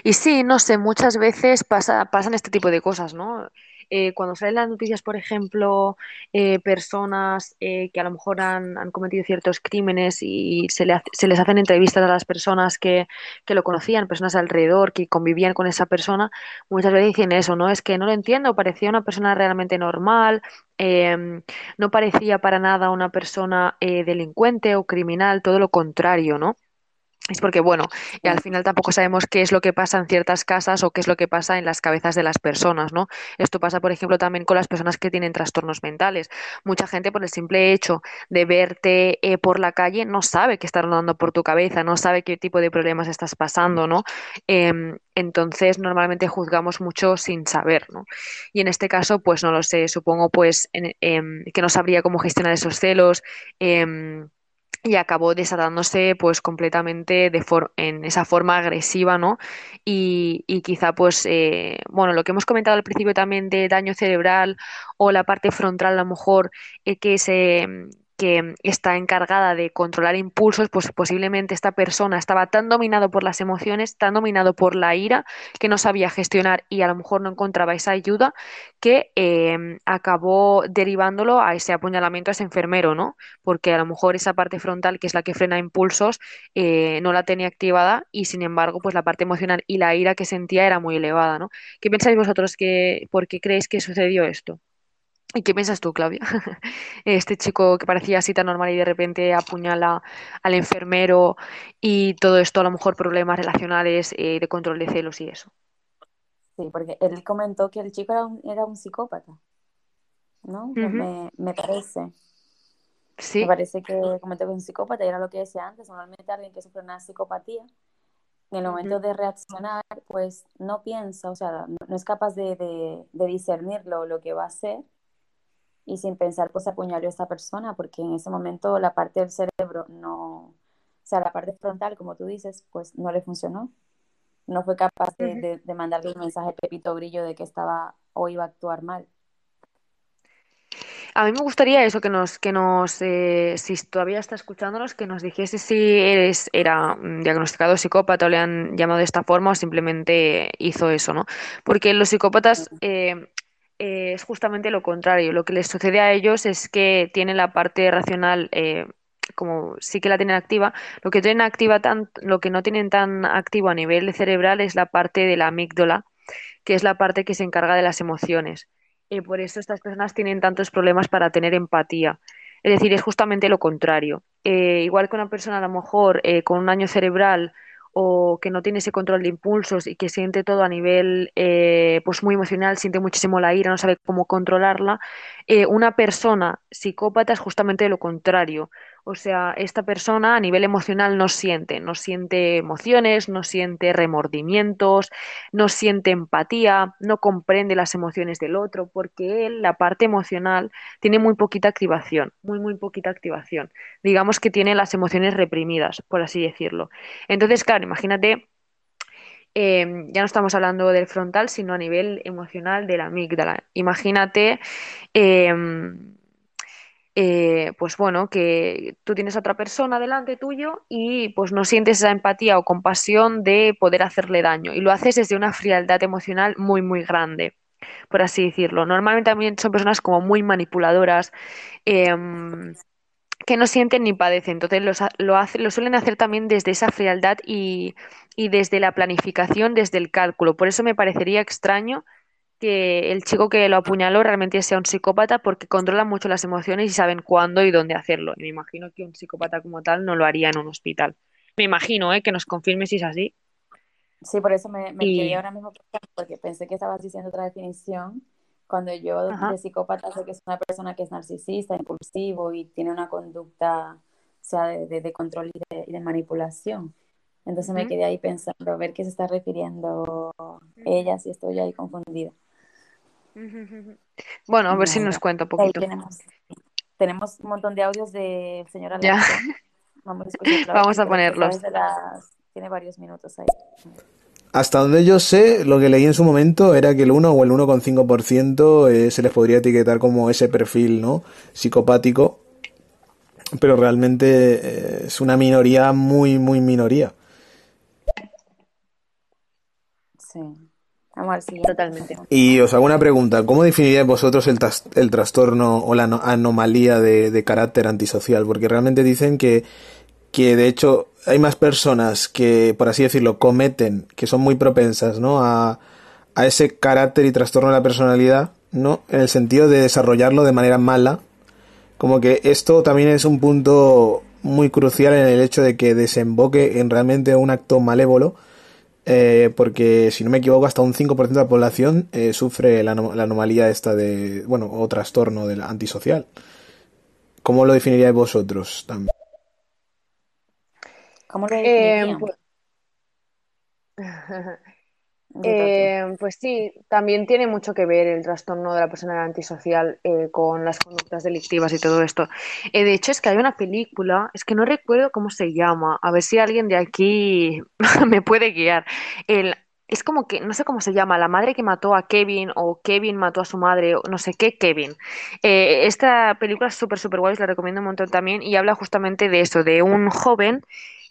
y sí, no sé, muchas veces pasa, pasan este tipo de cosas, ¿no? Eh, cuando salen las noticias, por ejemplo, eh, personas eh, que a lo mejor han, han, cometido ciertos crímenes y se, le se, les hacen entrevistas a las personas que, que, lo conocían, personas alrededor que convivían con esa persona, muchas veces dicen eso, ¿no? Es que no lo entiendo, parecía una persona realmente normal, em, no parecía para nada una persona delincuente o criminal, todo lo contrario, ¿no? Es porque, bueno, y al final tampoco sabemos qué es lo que pasa en ciertas casas o qué es lo que pasa en las cabezas de las personas, ¿no? Esto pasa, por ejemplo, también con las personas que tienen trastornos mentales. Mucha gente, por el simple hecho de verte eh, por la calle, no sabe qué está rondando por tu cabeza, no sabe qué tipo de problemas estás pasando, ¿no? Eh, entonces, normalmente juzgamos mucho sin saber, ¿no? Y en este caso, pues no lo sé, supongo, pues, en, eh, que no sabría cómo gestionar esos celos em, y acabó desatándose pues completamente de en esa forma agresiva, ¿no? Y, y quizá pues, eh, bueno, lo que hemos comentado al principio también de daño cerebral o la parte frontal a lo mejor eh, que se que está encargada de controlar impulsos, pues posiblemente esta persona estaba tan dominado por las emociones, tan dominado por la ira, que no sabía gestionar y a lo mejor no encontraba esa ayuda, que eh, acabó derivándolo a ese apuñalamiento a ese enfermero, ¿no? Porque a lo mejor esa parte frontal, que es la que frena impulsos, eh, no la tenía activada y sin embargo, pues la parte emocional y la ira que sentía era muy elevada, ¿no? ¿Qué pensáis vosotros que, por qué creéis que sucedió esto? ¿Y qué piensas tú, Claudia? Este chico que parecía así tan normal y de repente apuñala al enfermero y todo esto, a lo mejor problemas relacionales eh, de control de celos y eso. Sí, porque él comentó que el chico era un, era un psicópata, ¿no? me, me, parece. Sí. Me parece que comentó que un psicópata y era lo que decía antes. Normalmente alguien que sufre una psicopatía, en el momento de reaccionar, pues no piensa, o sea, no, es capaz de, de, de discernir lo, lo que va a hacer y sin pensar pues apuñaló a esta persona porque en ese momento la parte del cerebro no, o sea, la parte frontal, como tú dices, pues no le funcionó. No fue capaz de, de, mandarle un mensaje Pepito Grillo de que estaba o iba a actuar mal. A mí me gustaría eso, que nos, que nos, eh, si todavía está escuchándonos, que nos dijese si eres, era diagnosticado psicópata o le han llamado de esta forma o simplemente hizo eso, ¿no? Porque los psicópatas eh, eh, es justamente lo contrario. Lo que les sucede a ellos es que tienen la parte racional, eh, como sí que la tienen activa, lo que tienen activa tan, lo que no tienen tan activo a nivel cerebral es la parte de la amígdala, que es la parte que se encarga de las emociones. y por eso estas personas tienen tantos problemas para tener empatía. Es decir, es justamente lo contrario. Eh, igual que una persona a lo mejor con un daño cerebral o que no tiene ese control de impulsos y que siente todo a nivel eh, pues muy emocional, siente muchísimo la ira, no sabe cómo controlarla, eh, una persona psicópata es justamente lo contrario. O sea, esta persona a nivel emocional no siente, no siente emociones, no siente remordimientos, no siente empatía, no comprende las emociones del otro, porque él, la parte emocional, tiene muy poquita activación, muy, muy poquita activación. Digamos que tiene las emociones reprimidas, por así decirlo. Entonces, claro, imagínate em, ya no estamos hablando del frontal, sino a nivel emocional de la amígdala. Imagínate em, eh, pues bueno, que tú tienes a otra persona delante tuyo y pues no sientes esa empatía o compasión de poder hacerle daño y lo haces desde una frialdad emocional muy, muy grande, por así decirlo. Normalmente también son personas como muy manipuladoras. Em, que no sienten ni padecen, entonces lo, lo suelen hacer también desde esa frialdad y, y desde la planificación, desde el cálculo. Por eso me parecería extraño que el chico que lo apuñaló realmente sea un psicópata porque controla mucho las emociones y saben cuándo y dónde hacerlo. Y me imagino que un psicópata como tal no lo haría en un hospital. Me imagino, ¿eh? Que nos confirme si es así. Sí, por eso me, quedé ahora mismo porque pensé que estabas diciendo otra definición. Cuando yo de psicópata sé que es una persona que es narcisista, impulsivo y tiene una conducta, o sea, de, control y de, manipulación. Entonces me quedé ahí pensando a ver qué se está refiriendo ella, si estoy ahí confundida. Bueno, a ver si nos cuenta un poquito. Tenemos, un montón de audios de señora Vamos a Vamos a ponerlos. tiene varios minutos ahí. hasta donde yo sé, lo que leí en su momento era que el 1 o el 1,5% eh, se les podría etiquetar como ese perfil, ¿no? Psicopático. Pero realmente eh, es una minoría muy, muy minoría. Sí. Vamos Totalmente. Y os hago una pregunta. ¿Cómo definiríais vosotros el, el trastorno o la anomalía de, de carácter antisocial? Porque realmente dicen que que de hecho hay más personas que, por así decirlo, cometen, que son muy propensas, ¿no? A, a ese carácter y trastorno de la personalidad, ¿no? En el sentido de desarrollarlo de manera mala. Como que esto también es un punto muy crucial en el hecho de que desemboque en realmente un acto malévolo, eh, porque si no me equivoco, hasta un 5% de la población eh, sufre la, la, anomalía esta de, bueno, o trastorno del antisocial. ¿Cómo lo definiríais vosotros también? ¿Cómo lo eh, pues, eh, pues sí, también tiene mucho que ver el trastorno de la personalidad antisocial eh, con las conductas delictivas y todo esto. Eh, de hecho, es que hay una película, es que no recuerdo cómo se llama, a ver si alguien de aquí me puede guiar. El, es como que, no sé cómo se llama, la madre que mató a Kevin o Kevin mató a su madre, o no sé qué, Kevin. esta película es súper, súper guay, la recomiendo un montón también y habla justamente de eso, de un joven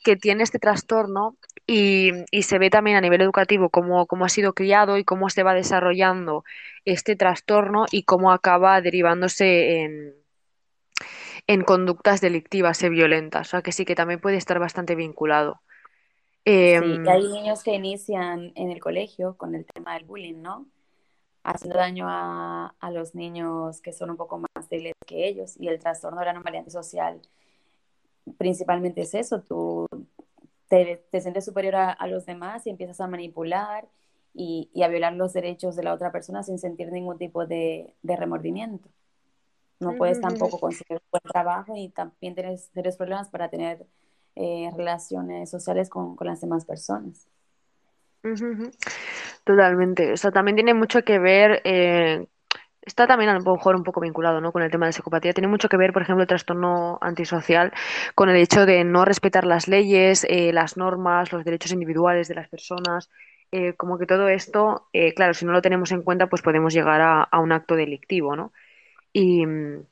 que tiene este trastorno y, se ve también a nivel educativo cómo, cómo, ha sido criado y cómo se va desarrollando este trastorno y cómo acaba derivándose en, en conductas delictivas y violentas. O sea que sí que también puede estar bastante vinculado. sí, em, hay niños que inician en el colegio con el tema del bullying, ¿no? Haciendo daño a, a los niños que son un poco más débiles que ellos y el trastorno de la anomalía social principalmente es eso, tú te, sientes superior a, los demás y empiezas a manipular y, a violar los derechos de la otra persona sin sentir ningún tipo de, remordimiento. No puedes tampoco conseguir un buen trabajo y también tienes, problemas para tener eh, relaciones sociales con, las demás personas. Totalmente. O sea, también tiene mucho que ver eh, está también a lo mejor un poco vinculado ¿no? con el tema de psicopatía. Tiene mucho que ver, por ejemplo, el trastorno antisocial con el hecho de no respetar las leyes, eh, las normas, los derechos individuales de las personas. Eh, como que todo esto, eh, claro, si no lo tenemos en cuenta, pues podemos llegar a, un acto delictivo, ¿no? Y mm,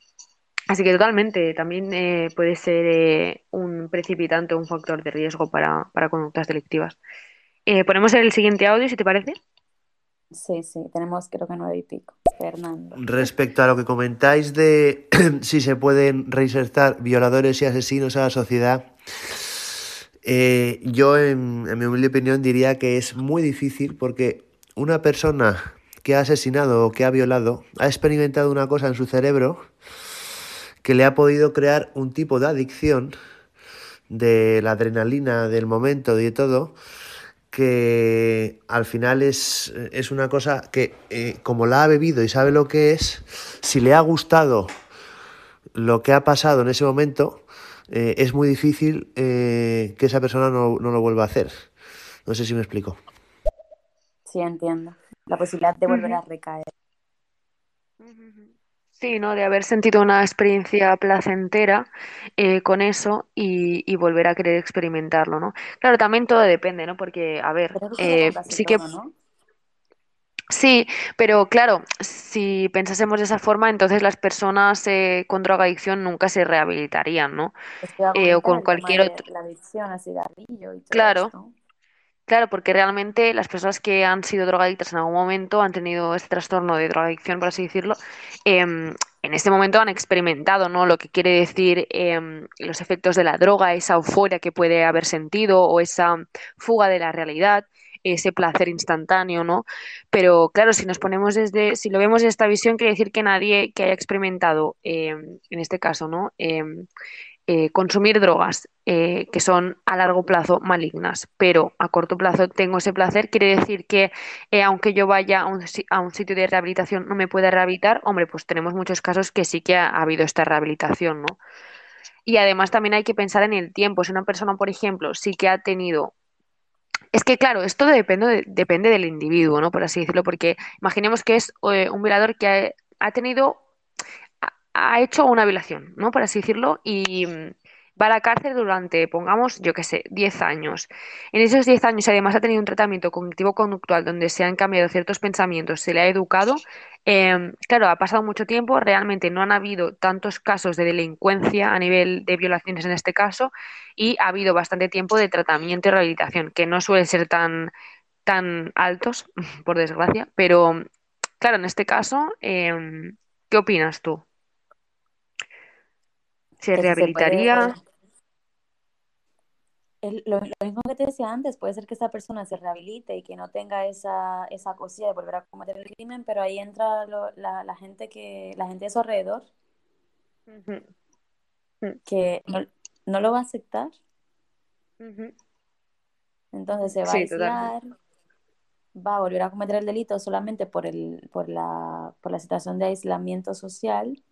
así que totalmente, también puede ser un precipitante, un factor de riesgo para, para conductas delictivas. ponemos el siguiente audio, si te parece. Sí, sí, tenemos creo que nueve y pico. Fernando. Respecto a lo que comentáis de si se pueden reinsertar violadores y asesinos a la sociedad, eh, yo en, mi humilde opinión diría que es muy difícil porque una persona que ha asesinado o que ha violado ha experimentado una cosa en su cerebro que le ha podido crear un tipo de adicción de la adrenalina del momento y de todo que al final es, es una cosa que eh, como la ha bebido y sabe lo que es, si le ha gustado lo que ha pasado en ese momento, eh, es muy difícil eh, que esa persona no, no, lo vuelva a hacer. No sé si me explico. Sí, entiendo. La posibilidad de volver a recaer. Sí, ¿no? De haber sentido una experiencia placentera eh, con eso y, volver a querer experimentarlo, ¿no? Claro, también todo depende, ¿no? Porque, a ver, eh, sí que... Sí, pero claro, si pensásemos de esa forma, entonces las personas eh, con drogadicción nunca se rehabilitarían, ¿no? o con cualquier otro... La adicción a cigarrillo y todo Claro. Claro, porque realmente las personas que han sido drogadictas en algún momento han tenido este trastorno de drogadicción, por así decirlo, em, en este momento han experimentado, ¿no? Lo que quiere decir em, los efectos de la droga, esa euforia que puede haber sentido o esa fuga de la realidad, ese placer instantáneo, ¿no? Pero claro, si nos ponemos desde, si lo vemos desde esta visión, quiere decir que nadie que haya experimentado, em, en este caso, ¿no? Eh, consumir drogas eh, que son a largo plazo malignas, pero a corto plazo tengo ese placer, quiere decir que eh, aunque yo vaya a un, a un, sitio de rehabilitación no me pueda rehabilitar, hombre, pues tenemos muchos casos que sí que ha, habido esta rehabilitación, ¿no? Y además también hay que pensar en el tiempo. Si una persona, por ejemplo, sí que ha tenido es que, claro, esto depende, depende del individuo, ¿no? Por así decirlo, porque imaginemos que es un violador que ha tenido ha hecho una violación, ¿no? Por así decirlo, y, va a la cárcel durante, pongamos, yo qué sé, 10 años. En esos 10 años, además, ha tenido un tratamiento cognitivo-conductual donde se han cambiado ciertos pensamientos, se le ha educado. Em, claro, ha pasado mucho tiempo, realmente no han habido tantos casos de delincuencia a nivel de violaciones en este caso y ha habido bastante tiempo de tratamiento y rehabilitación, que no suelen ser tan, tan altos, por desgracia, pero claro, en este caso, em, ¿qué opinas tú? ¿Se rehabilitaría? lo, mismo que te decía antes, puede ser que esa persona se rehabilite y que no tenga esa, esa cosilla de volver a cometer el crimen, pero ahí entra la, la, gente que, la gente de su alrededor que no, lo va a aceptar. Entonces se va a aislar, va a volver a cometer el delito solamente por, el, por, la, por la situación de aislamiento social,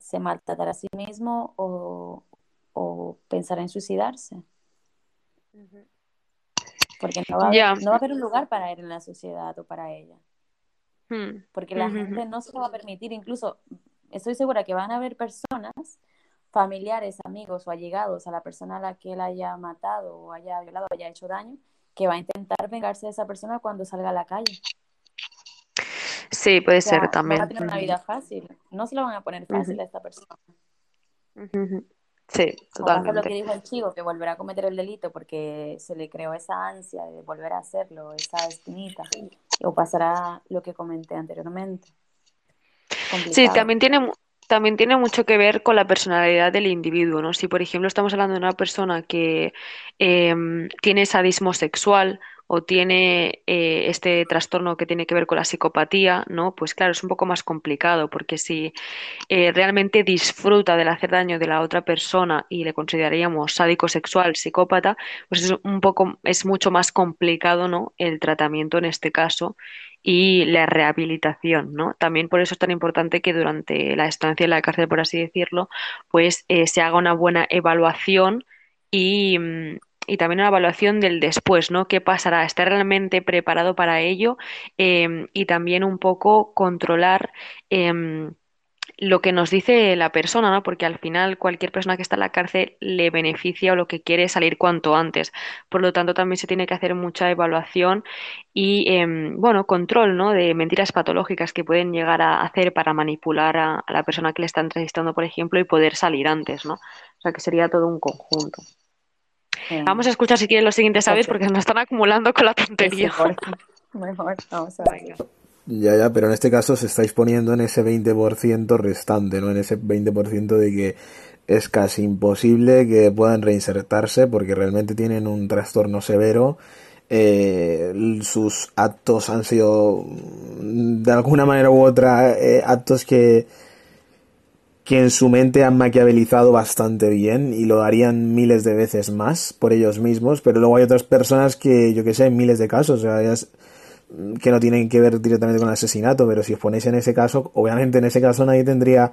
se maltratará a sí mismo o, o pensará en suicidarse. Porque no va, a haber, un lugar para él en la sociedad o para ella. Hmm. Porque la gente no se lo va a permitir. Incluso estoy segura que van a haber personas, familiares, amigos o allegados a la persona a la que él haya matado o haya violado o haya hecho daño, que va a intentar vengarse de esa persona cuando salga a la calle. Sí, puede ser también. No va a tener una vida fácil. No se lo van a poner fácil a esta persona. Sí, totalmente. lo que dijo el chico, que volverá a cometer el delito porque se le creó esa ansia de volver a hacerlo, esa espinita, o pasará lo que comenté anteriormente. Sí, también tiene, también tiene mucho que ver con la personalidad del individuo, ¿no? Si, por ejemplo, estamos hablando de una persona que em, tiene sadismo sexual o tiene eh, este trastorno que tiene que ver con la psicopatía, ¿no? Pues claro, es un poco más complicado, porque si eh, realmente disfruta del hacer daño de la otra persona y le consideraríamos sádico sexual, psicópata, pues es un poco, es mucho más complicado, ¿no? El tratamiento en este caso y la rehabilitación, ¿no? También por eso es tan importante que durante la estancia en la cárcel, por así decirlo, pues eh, se haga una buena evaluación y, mm, y también una evaluación del después, ¿no? ¿Qué pasará? ¿Estar realmente preparado para ello? Em, y también un poco controlar em, lo que nos dice la persona, ¿no? Porque al final cualquier persona que está en la cárcel le beneficia o lo que quiere es salir cuanto antes. Por lo tanto, también se tiene que hacer mucha evaluación y, em, bueno, control, ¿no? De mentiras patológicas que pueden llegar a hacer para manipular a, a la persona que le está entrevistando, por ejemplo, y poder salir antes, ¿no? O sea, que sería todo un conjunto. Vamos a escuchar si quieren los siguientes saber porque nos están acumulando con la tontería. Mejor, vamos a ver. Ya, ya, pero en este caso se estáis poniendo en ese 20% restante, ¿no? En ese 20% de que es casi imposible que puedan reinsertarse porque realmente tienen un trastorno severo. Eh, sus actos han sido de alguna manera u otra eh, actos que que en su mente han maquiavelizado bastante bien y lo harían miles de veces más por ellos mismos, pero luego hay otras personas que, yo que sé, miles de casos, o sea, que no tienen que ver directamente con el asesinato, pero si os ponéis en ese caso, obviamente en ese caso nadie tendría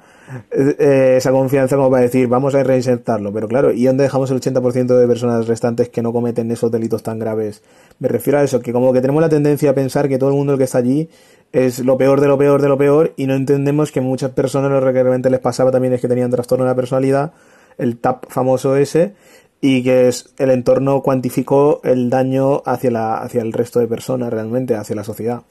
eh, esa confianza como para decir, vamos a reinsertarlo, pero claro, ¿y dónde dejamos el 80% de personas restantes que no cometen esos delitos tan graves? Me refiero a eso, que como que tenemos la tendencia a pensar que todo el mundo que está allí es lo peor de lo peor de lo peor y no entendemos que muchas personas lo que realmente les pasaba también es que tenían trastorno de la personalidad, el TAP famoso ese, y que es, el entorno cuantificó el daño hacia, la, hacia el resto de personas realmente, hacia la sociedad.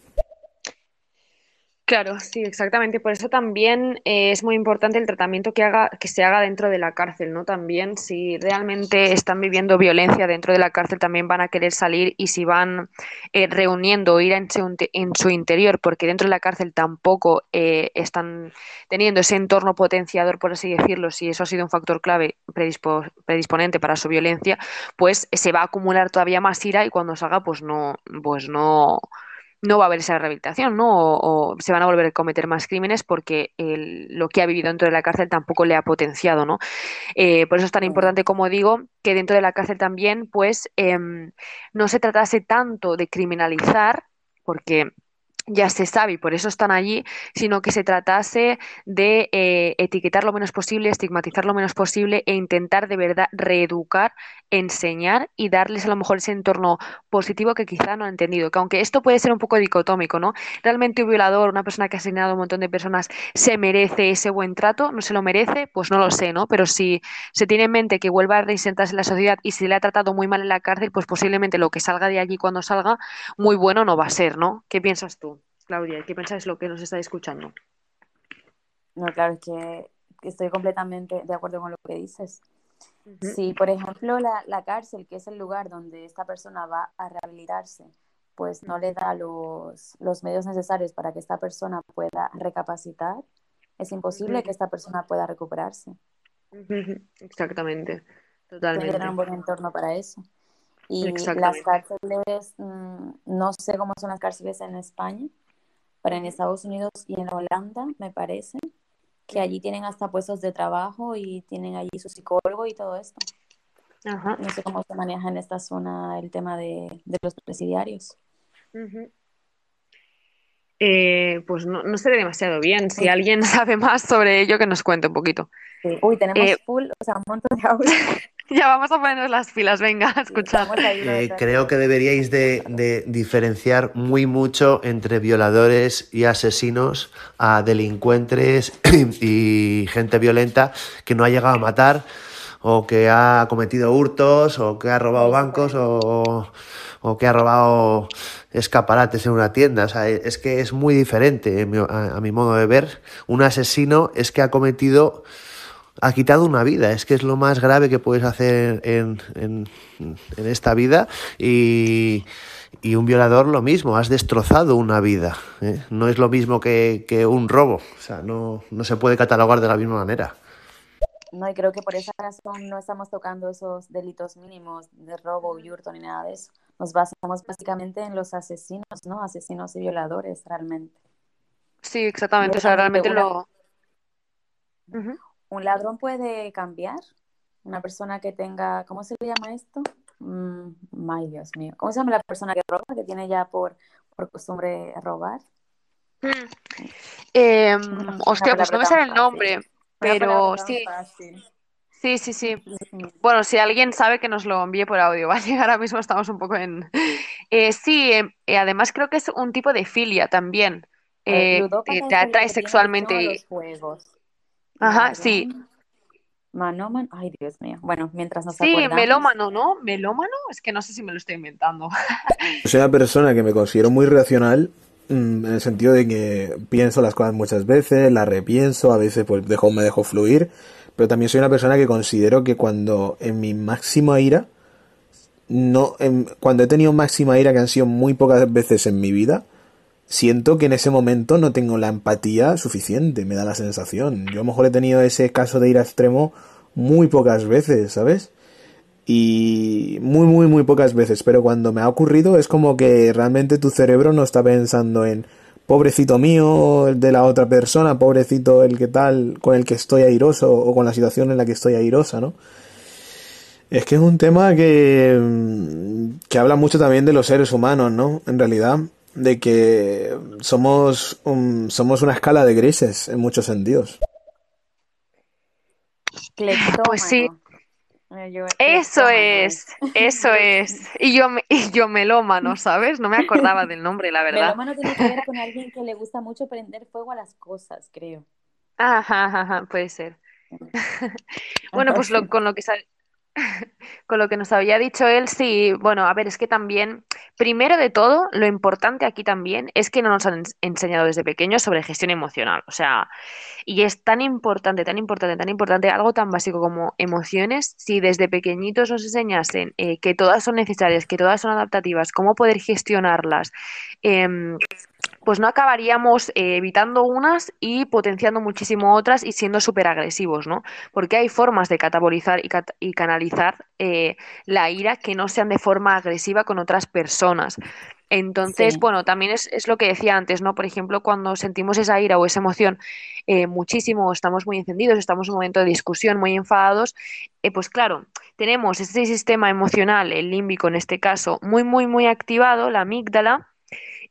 Claro, sí, exactamente. Por eso también eh, es muy importante el tratamiento que haga, que se haga dentro de la cárcel, ¿no? También si realmente están viviendo violencia dentro de la cárcel, también van a querer salir y si van eh, reuniendo ir en su, en su, interior, porque dentro de la cárcel tampoco eh, están teniendo ese entorno potenciador, por así decirlo, si eso ha sido un factor clave predisponente para su violencia, pues se va a acumular todavía más ira y cuando salga, pues no, pues no no va a haber esa rehabilitación, ¿no? O, se van a volver a cometer más crímenes porque lo que ha vivido dentro de la cárcel tampoco le ha potenciado, ¿no? Eh, por eso es tan importante, como digo, que dentro de la cárcel también, pues, em, no se tratase tanto de criminalizar, porque ya se sabe y por eso están allí, sino que se tratase de eh, etiquetar lo menos posible, estigmatizar lo menos posible e intentar de verdad reeducar, enseñar y darles a lo mejor ese entorno positivo que quizá no han entendido. Que aunque esto puede ser un poco dicotómico, ¿no? Realmente un violador, una persona que ha asesinado a un montón de personas, ¿se merece ese buen trato? ¿No se lo merece? Pues no lo sé, ¿no? Pero si se tiene en mente que vuelva a reinsertarse en la sociedad y si le ha tratado muy mal en la cárcel, pues posiblemente lo que salga de allí cuando salga, muy bueno no va a ser, ¿no? ¿Qué piensas tú? Claudia, ¿qué pensáis lo que nos está escuchando? No, claro, es que estoy completamente de acuerdo con lo que dices. Si, por ejemplo, la, cárcel, que es el lugar donde esta persona va a rehabilitarse, pues no le da los, medios necesarios para que esta persona pueda recapacitar, es imposible que esta persona pueda recuperarse. Exactamente, totalmente. Tener un buen entorno para eso. Y las cárceles, mm, no sé cómo son las cárceles en España, pero en Estados Unidos y en Holanda, me parece, que allí tienen hasta puestos de trabajo y tienen allí su psicólogo y todo esto. No sé cómo se maneja en esta zona el tema de, los presidiarios. Eh, pues no, no sé demasiado bien. Si alguien sabe más sobre ello, que nos cuente un poquito. Uy, tenemos eh, full, o sea, un montón de audio. ya vamos a ponernos las pilas, venga, a escuchar. Eh, creo que deberíais de, diferenciar muy mucho entre violadores y asesinos a delincuentes y gente violenta que no ha llegado a matar o que ha cometido hurtos o que ha robado bancos o, o que ha robado escaparates en una tienda. O sea, es que es muy diferente a mi modo de ver. Un asesino es que ha cometido ha quitado una vida. Es que es lo más grave que puedes hacer en, en, esta vida. Y, y, un violador lo mismo, has destrozado una vida. ¿eh? No es lo mismo que, que, un robo. O sea, no, no se puede catalogar de la misma manera. No, y creo que por esa razón no estamos tocando esos delitos mínimos de robo y hurto ni nada de eso. Nos basamos básicamente en los asesinos, ¿no? Asesinos y violadores, realmente. Sí, exactamente. O sea, realmente lo un ladrón puede cambiar. Una persona que tenga, ¿cómo se le llama esto? Mm, ay, Dios mío. ¿Cómo se llama la persona que roba, que tiene ya por, por costumbre robar? Eh, hostia, pues no me sale el nombre, pero sí. Sí, sí, sí. Bueno, si alguien sabe que nos lo envíe por audio, ¿vale? Ahora mismo estamos un poco en... Eh, sí, em, eh, además creo que es un tipo de filia también. Eh, te atrae sexualmente. Los juegos. Ajá, sí. Manómano, ay Dios mío. Bueno, mientras nos Sí, melómano, ¿no? Melómano, es que no sé si me lo estoy inventando. Soy una persona que me considero muy racional mm, en el sentido de que pienso las cosas muchas veces, las repienso, a veces pues dejo, me dejo fluir, pero también soy una persona que considero que cuando en mi máxima ira, no, cuando he tenido máxima ira que han sido muy pocas veces en mi vida, siento que en ese momento no tengo la empatía suficiente, me da la sensación. Yo a lo mejor he tenido ese caso de ir a extremo muy pocas veces, ¿sabes? Y muy, muy, muy pocas veces, pero cuando me ha ocurrido es como que realmente tu cerebro no está pensando en pobrecito mío, el de la otra persona, pobrecito el que tal, con el que estoy airoso o con la situación en la que estoy airosa, ¿no? Es que es un tema que, que habla mucho también de los seres humanos, ¿no? En realidad, de que somos, somos una escala de grises en muchos sentidos. Pues sí. eso es, eso es. Y yo, y yo melómano, ¿sabes? No me acordaba del nombre, la verdad. Melómano tiene que ver con alguien que le gusta mucho prender fuego a las cosas, creo. Ajá, ajá, puede ser. bueno, pues lo, con lo que sale con lo que nos había dicho él, sí, bueno, a ver, es que también, primero de todo, lo importante aquí también es que no nos han enseñado desde pequeños sobre gestión emocional, o sea, y es tan importante, tan importante, tan importante, algo tan básico como emociones, si desde pequeñitos nos enseñasen eh, que todas son necesarias, que todas son adaptativas, cómo poder gestionarlas, em, pues no acabaríamos eh, evitando unas y potenciando muchísimo otras y siendo súper agresivos, ¿no? Porque hay formas de catabolizar y, canalizar eh, la ira que no sean de forma agresiva con otras personas. Entonces, bueno, también es, lo que decía antes, ¿no? Por ejemplo, cuando sentimos esa ira o esa emoción eh, muchísimo, estamos muy encendidos, estamos en un momento de discusión, muy enfadados, pues claro, tenemos ese sistema emocional, el límbico en este caso, muy, muy, muy activado, la amígdala,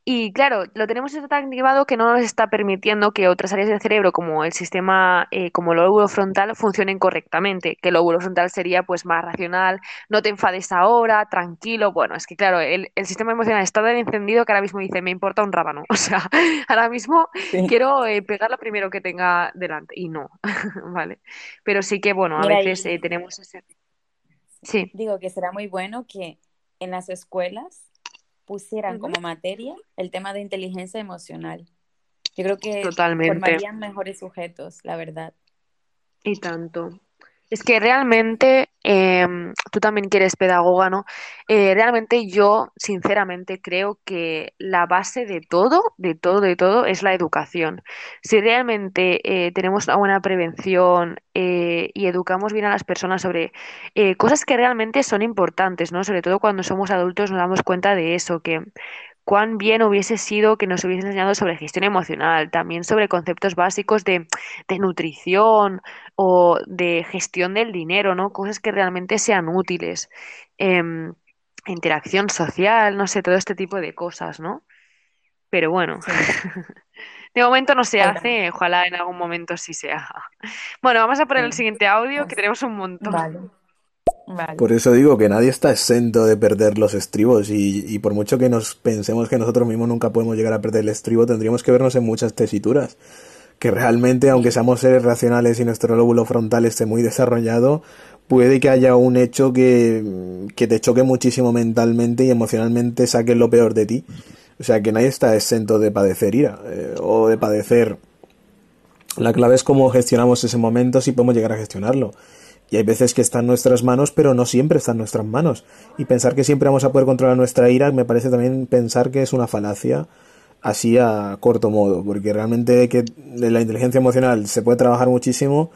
Y claro, lo tenemos tan activado que no nos está permitiendo que otras áreas del cerebro, como el sistema, eh, como el lóbulo frontal, funcionen correctamente. Que el lóbulo frontal sería pues más racional, no te enfades ahora, tranquilo. Bueno, es que claro, el, sistema emocional está tan encendido que ahora mismo dice, me importa un rábano. O sea, ahora mismo quiero eh, pegar lo primero que tenga delante. Y no, ¿vale? Pero sí que, bueno, a veces eh, tenemos ese... Sí. Digo que será muy bueno que en las escuelas pusieran como materia el tema de inteligencia emocional. Yo creo que formarían mejores sujetos, la verdad. Y tanto. Es que realmente, em, tú también que eres pedagoga, ¿no? Eh, realmente yo, sinceramente, creo que la base de todo, de todo, de todo, es la educación. Si realmente eh, tenemos una buena prevención eh, y educamos bien a las personas sobre cosas que realmente son importantes, ¿no? Sobre todo cuando somos adultos nos damos cuenta de eso, que cuán bien hubiese sido que nos hubiese enseñado sobre gestión emocional, también sobre conceptos básicos de, nutrición o de gestión del dinero, ¿no? Cosas que realmente sean útiles. Em, interacción social, no sé, todo este tipo de cosas, ¿no? Pero bueno, de momento no se hace, ojalá en algún momento sí se haga. Bueno, vamos a poner el siguiente audio que tenemos un montón. Por eso digo que nadie está exento de perder los estribos y, por mucho que nos pensemos que nosotros mismos nunca podemos llegar a perder el estribo, tendríamos que vernos en muchas tesituras. Que realmente, aunque seamos seres racionales y nuestro lóbulo frontal esté muy desarrollado, puede que haya un hecho que, te choque muchísimo mentalmente y emocionalmente saque lo peor de ti. O sea que nadie está exento de padecer ira eh, o de padecer. La clave es cómo gestionamos ese momento, si podemos llegar a gestionarlo. Y hay veces que está en nuestras manos, pero no siempre está en nuestras manos. Y pensar que siempre vamos a poder controlar nuestra ira me parece también pensar que es una falacia así a corto modo, porque realmente que de la inteligencia emocional se puede trabajar muchísimo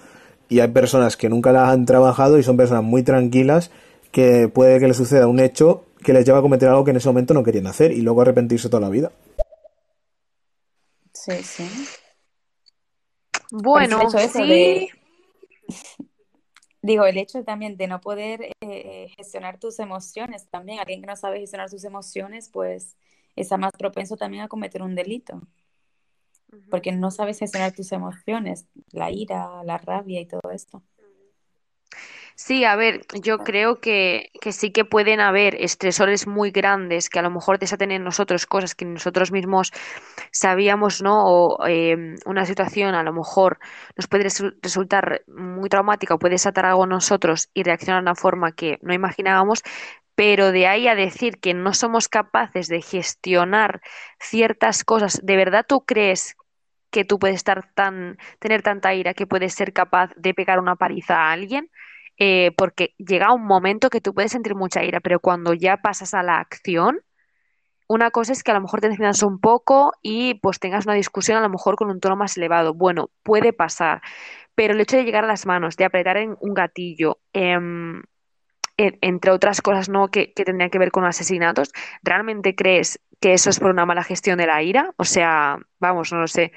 y hay personas que nunca la han trabajado y son personas muy tranquilas que puede que les suceda un hecho que les lleva a cometer algo que en ese momento no querían hacer y luego arrepentirse toda la vida. Sí, sí. Bueno, sí. Digo, el hecho también de no poder eh, gestionar tus emociones también, alguien que no sabe gestionar sus emociones, pues está más propenso también a cometer un delito, porque no sabes gestionar tus emociones, la ira, la rabia y todo esto. Sí, a ver, yo creo que, que, sí que pueden haber estresores muy grandes que a lo mejor desaten en nosotros cosas que nosotros mismos sabíamos, ¿no? O em, una situación a lo mejor nos puede resultar muy traumática o puede desatar algo en nosotros y reaccionar de una forma que no imaginábamos, pero de ahí a decir que no somos capaces de gestionar ciertas cosas, ¿de verdad tú crees que tú puedes estar tan, tener tanta ira que puedes ser capaz de pegar una paliza a alguien? Eh, porque llega un momento que tú puedes sentir mucha ira, pero cuando ya pasas a la acción, una cosa es que a lo mejor te enciendas un poco y pues tengas una discusión a lo mejor con un tono más elevado. Bueno, puede pasar, pero el hecho de llegar a las manos, de apretar en un gatillo, em, entre otras cosas ¿no? que, que tendrían que ver con asesinatos, ¿realmente crees que eso es por una mala gestión de la ira? O sea, vamos, no lo sé.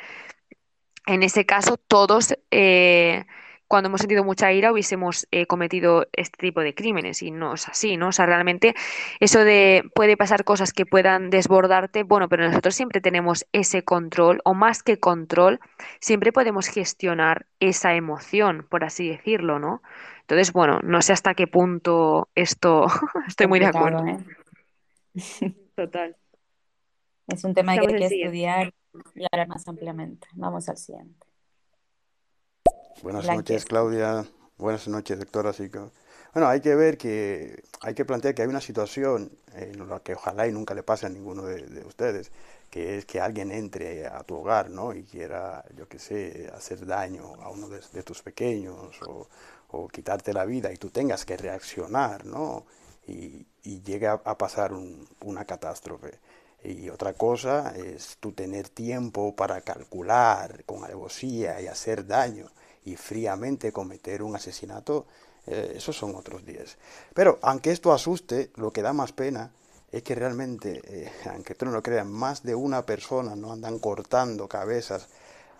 En ese caso, todos... Eh, cuando hemos sentido mucha ira hubiésemos eh, cometido este tipo de crímenes y no es así, ¿no? O sea, realmente eso de puede pasar cosas que puedan desbordarte, bueno, pero nosotros siempre tenemos ese control o más que control, siempre podemos gestionar esa emoción, por así decirlo, ¿no? Entonces, bueno, no sé hasta qué punto esto estoy muy de acuerdo. ¿eh? Total. Es un tema que hay que estudiar y hablar más ampliamente. Vamos al siguiente. Buenas noches, Claudia. Buenas noches, doctora. Bueno, hay que ver que hay que plantear que hay una situación en la que ojalá y nunca le pase a ninguno de, ustedes, que es que alguien entre a tu hogar, ¿no? Y quiera, yo qué sé, hacer daño a uno de, tus pequeños o, quitarte la vida y tú tengas que reaccionar, ¿no? Y, y llegue a, pasar una catástrofe. Y otra cosa es tú tener tiempo para calcular con alevosía y hacer daño y fríamente cometer un asesinato, eh, esos son otros días. Pero aunque esto asuste, lo que da más pena es que realmente, eh, aunque tú no lo creas, más de una persona no andan cortando cabezas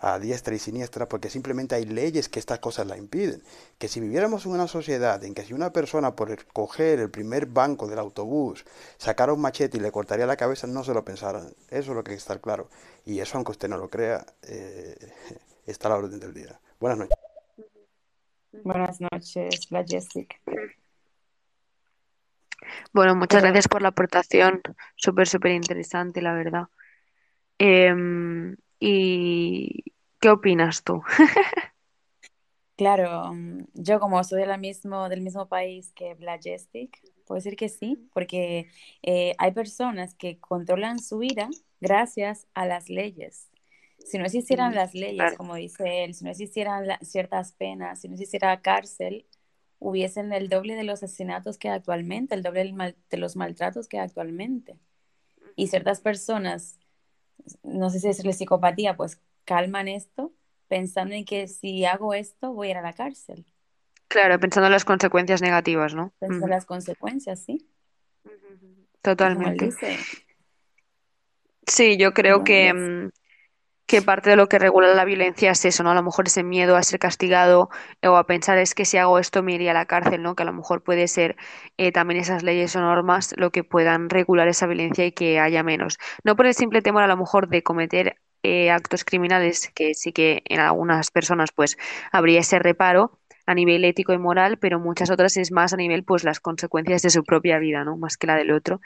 a diestra y siniestra porque simplemente hay leyes que estas cosas la impiden. Que si viviéramos en una sociedad en que si una persona por coger el primer banco del autobús sacara un machete y le cortaría la cabeza, no se lo pensaran. Eso es lo que hay que estar claro. Y eso, aunque usted no lo crea, eh, está a la orden del día. Buenas noches. Buenas noches, la Jessica. Bueno, muchas gracias por la aportación. Súper, súper interesante, la verdad. Em, ¿y qué opinas tú? Claro, mm, yo como soy de la mismo, del mismo país que Blajestic, puedo decir que sí, porque eh, hay personas que controlan su vida gracias a las leyes. Si no existieran las leyes, como dice él, si no existieran ciertas penas, si no existiera cárcel, hubiesen el doble de los asesinatos que actualmente, el doble de los maltratos que actualmente. Y ciertas personas, no sé si es la psicopatía, pues calman esto pensando en que si hago esto voy a ir a la cárcel. Claro, pensando en las consecuencias negativas, ¿no? Pensando en las consecuencias, sí. Totalmente. Sí, yo creo que, que parte de lo que regula la violencia es eso, ¿no? A lo mejor ese miedo a ser castigado o a pensar es que si hago esto me iría a la cárcel, ¿no? Que a lo mejor puede ser eh, también esas leyes o normas lo que puedan regular esa violencia y que haya menos. No por el simple temor a lo mejor de cometer eh, actos criminales, que sí que en algunas personas pues habría ese reparo a nivel ético y moral, pero muchas otras es más a nivel pues las consecuencias de su propia vida, ¿no? Más que la del otro.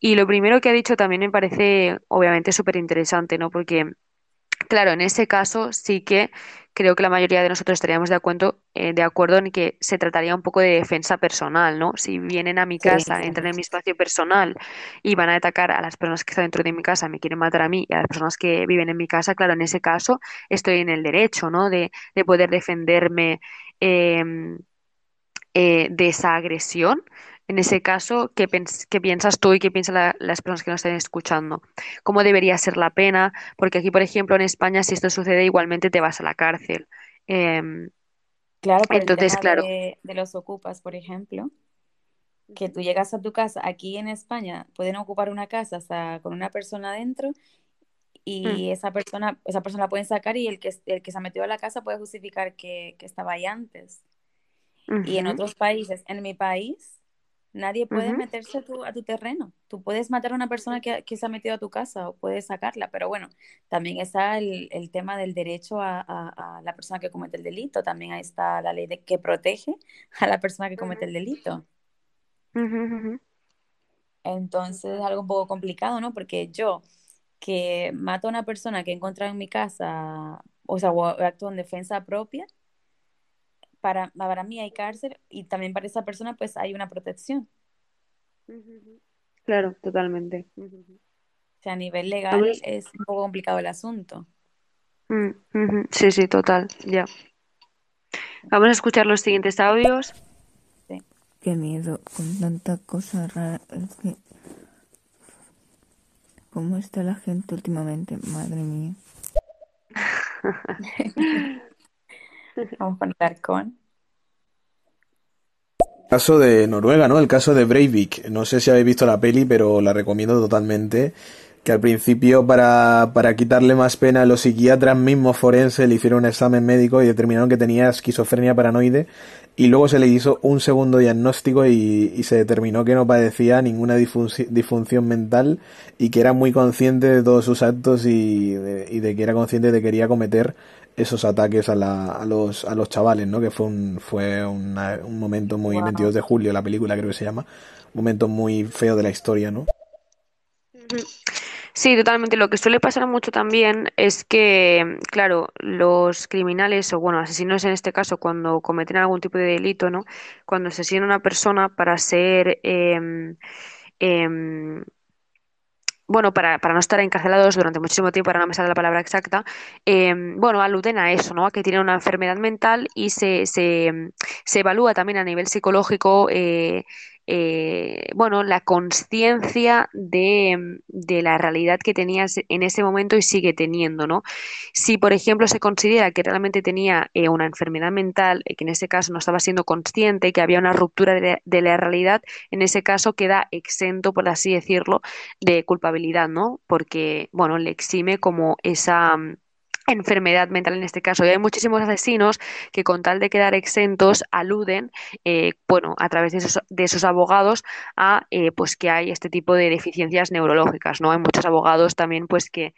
Y lo primero que ha dicho también me parece obviamente súper interesante, ¿no? Porque Claro, en ese caso sí que creo que la mayoría de nosotros estaríamos de acuerdo, eh, de acuerdo en que se trataría un poco de defensa personal, ¿no? Si vienen a mi casa, entran en mi espacio personal y van a atacar a las personas que están dentro de mi casa, me quieren matar a mí y a las personas que viven en mi casa, claro, en ese caso estoy en el derecho, ¿no? De, de poder defenderme em, eh, de esa agresión. En ese caso, ¿qué, piensas tú y qué piensan las personas que nos estén escuchando? ¿Cómo debería ser la pena? Porque aquí, por ejemplo, en España, si esto sucede, igualmente te vas a la cárcel. Em, claro, entonces, claro. De, los ocupas, por ejemplo, que tú llegas a tu casa, aquí en España pueden ocupar una casa con una persona adentro y mm. esa persona, esa persona la pueden sacar y el que, el que se ha metido a la casa puede justificar que, estaba ahí antes. Y en otros países, en mi país, Nadie puede meterse a tu, a tu, terreno. Tú puedes matar a una persona que, que, se ha metido a tu casa o puedes sacarla, pero bueno, también está el, el tema del derecho a, a, la persona que comete el delito. También ahí está la ley de, que protege a la persona que comete el delito. Entonces es algo un poco complicado, ¿no? Porque yo que mato a una persona que he encontrado en mi casa, o sea, o actúo en defensa propia, para, para mí hay cárcel y también para esa persona pues hay una protección. Claro, totalmente. O sea, a nivel legal es un poco complicado el asunto. Mm, sí, sí, total, ya. Vamos a escuchar los siguientes audios. Sí. Qué miedo, con tanta cosa rara. Es que... ¿Cómo está la gente últimamente? Madre mía. Vamos a contar con. Caso de Noruega, ¿no? El caso de Breivik. No sé si habéis visto la peli, pero la recomiendo totalmente. Que al principio, para, para quitarle más pena, los psiquiatras mismos forenses le hicieron un examen médico y determinaron que tenía esquizofrenia paranoide. Y luego se le hizo un segundo diagnóstico y, y se determinó que no padecía ninguna disfunción mental y que era muy consciente de todos sus actos y y de que era consciente de que quería cometer esos ataques a, la, a, los, a los chavales, ¿no? Que fue un, fue un momento muy, 22 de julio, la película creo que se llama, un momento muy feo de la historia, ¿no? Sí, totalmente. Lo que suele pasar mucho también es que, claro, los criminales o, bueno, asesinos en este caso, cuando cometen algún tipo de delito, ¿no? Cuando asesinan a una persona para ser... Eh, bueno, para, para, no estar encarcelados durante muchísimo tiempo, ahora no me sale la palabra exacta, em, bueno, aluden a eso, ¿no? A que tienen una enfermedad mental y se, se, se evalúa también a nivel psicológico eh, eh, bueno, la conciencia de, de, la realidad que tenías en ese momento y sigue teniendo, ¿no? Si, por ejemplo, se considera que realmente tenía eh, una enfermedad mental, eh, que en ese caso no estaba siendo consciente, que había una ruptura de, de, la realidad, en ese caso queda exento, por así decirlo, de culpabilidad, ¿no? Porque, bueno, le exime como esa enfermedad mental en este caso. Y hay muchísimos asesinos que con tal de quedar exentos aluden, eh, bueno, a través de esos, de esos abogados a eh, pues que hay este tipo de deficiencias neurológicas, ¿no? Hay muchos abogados también pues que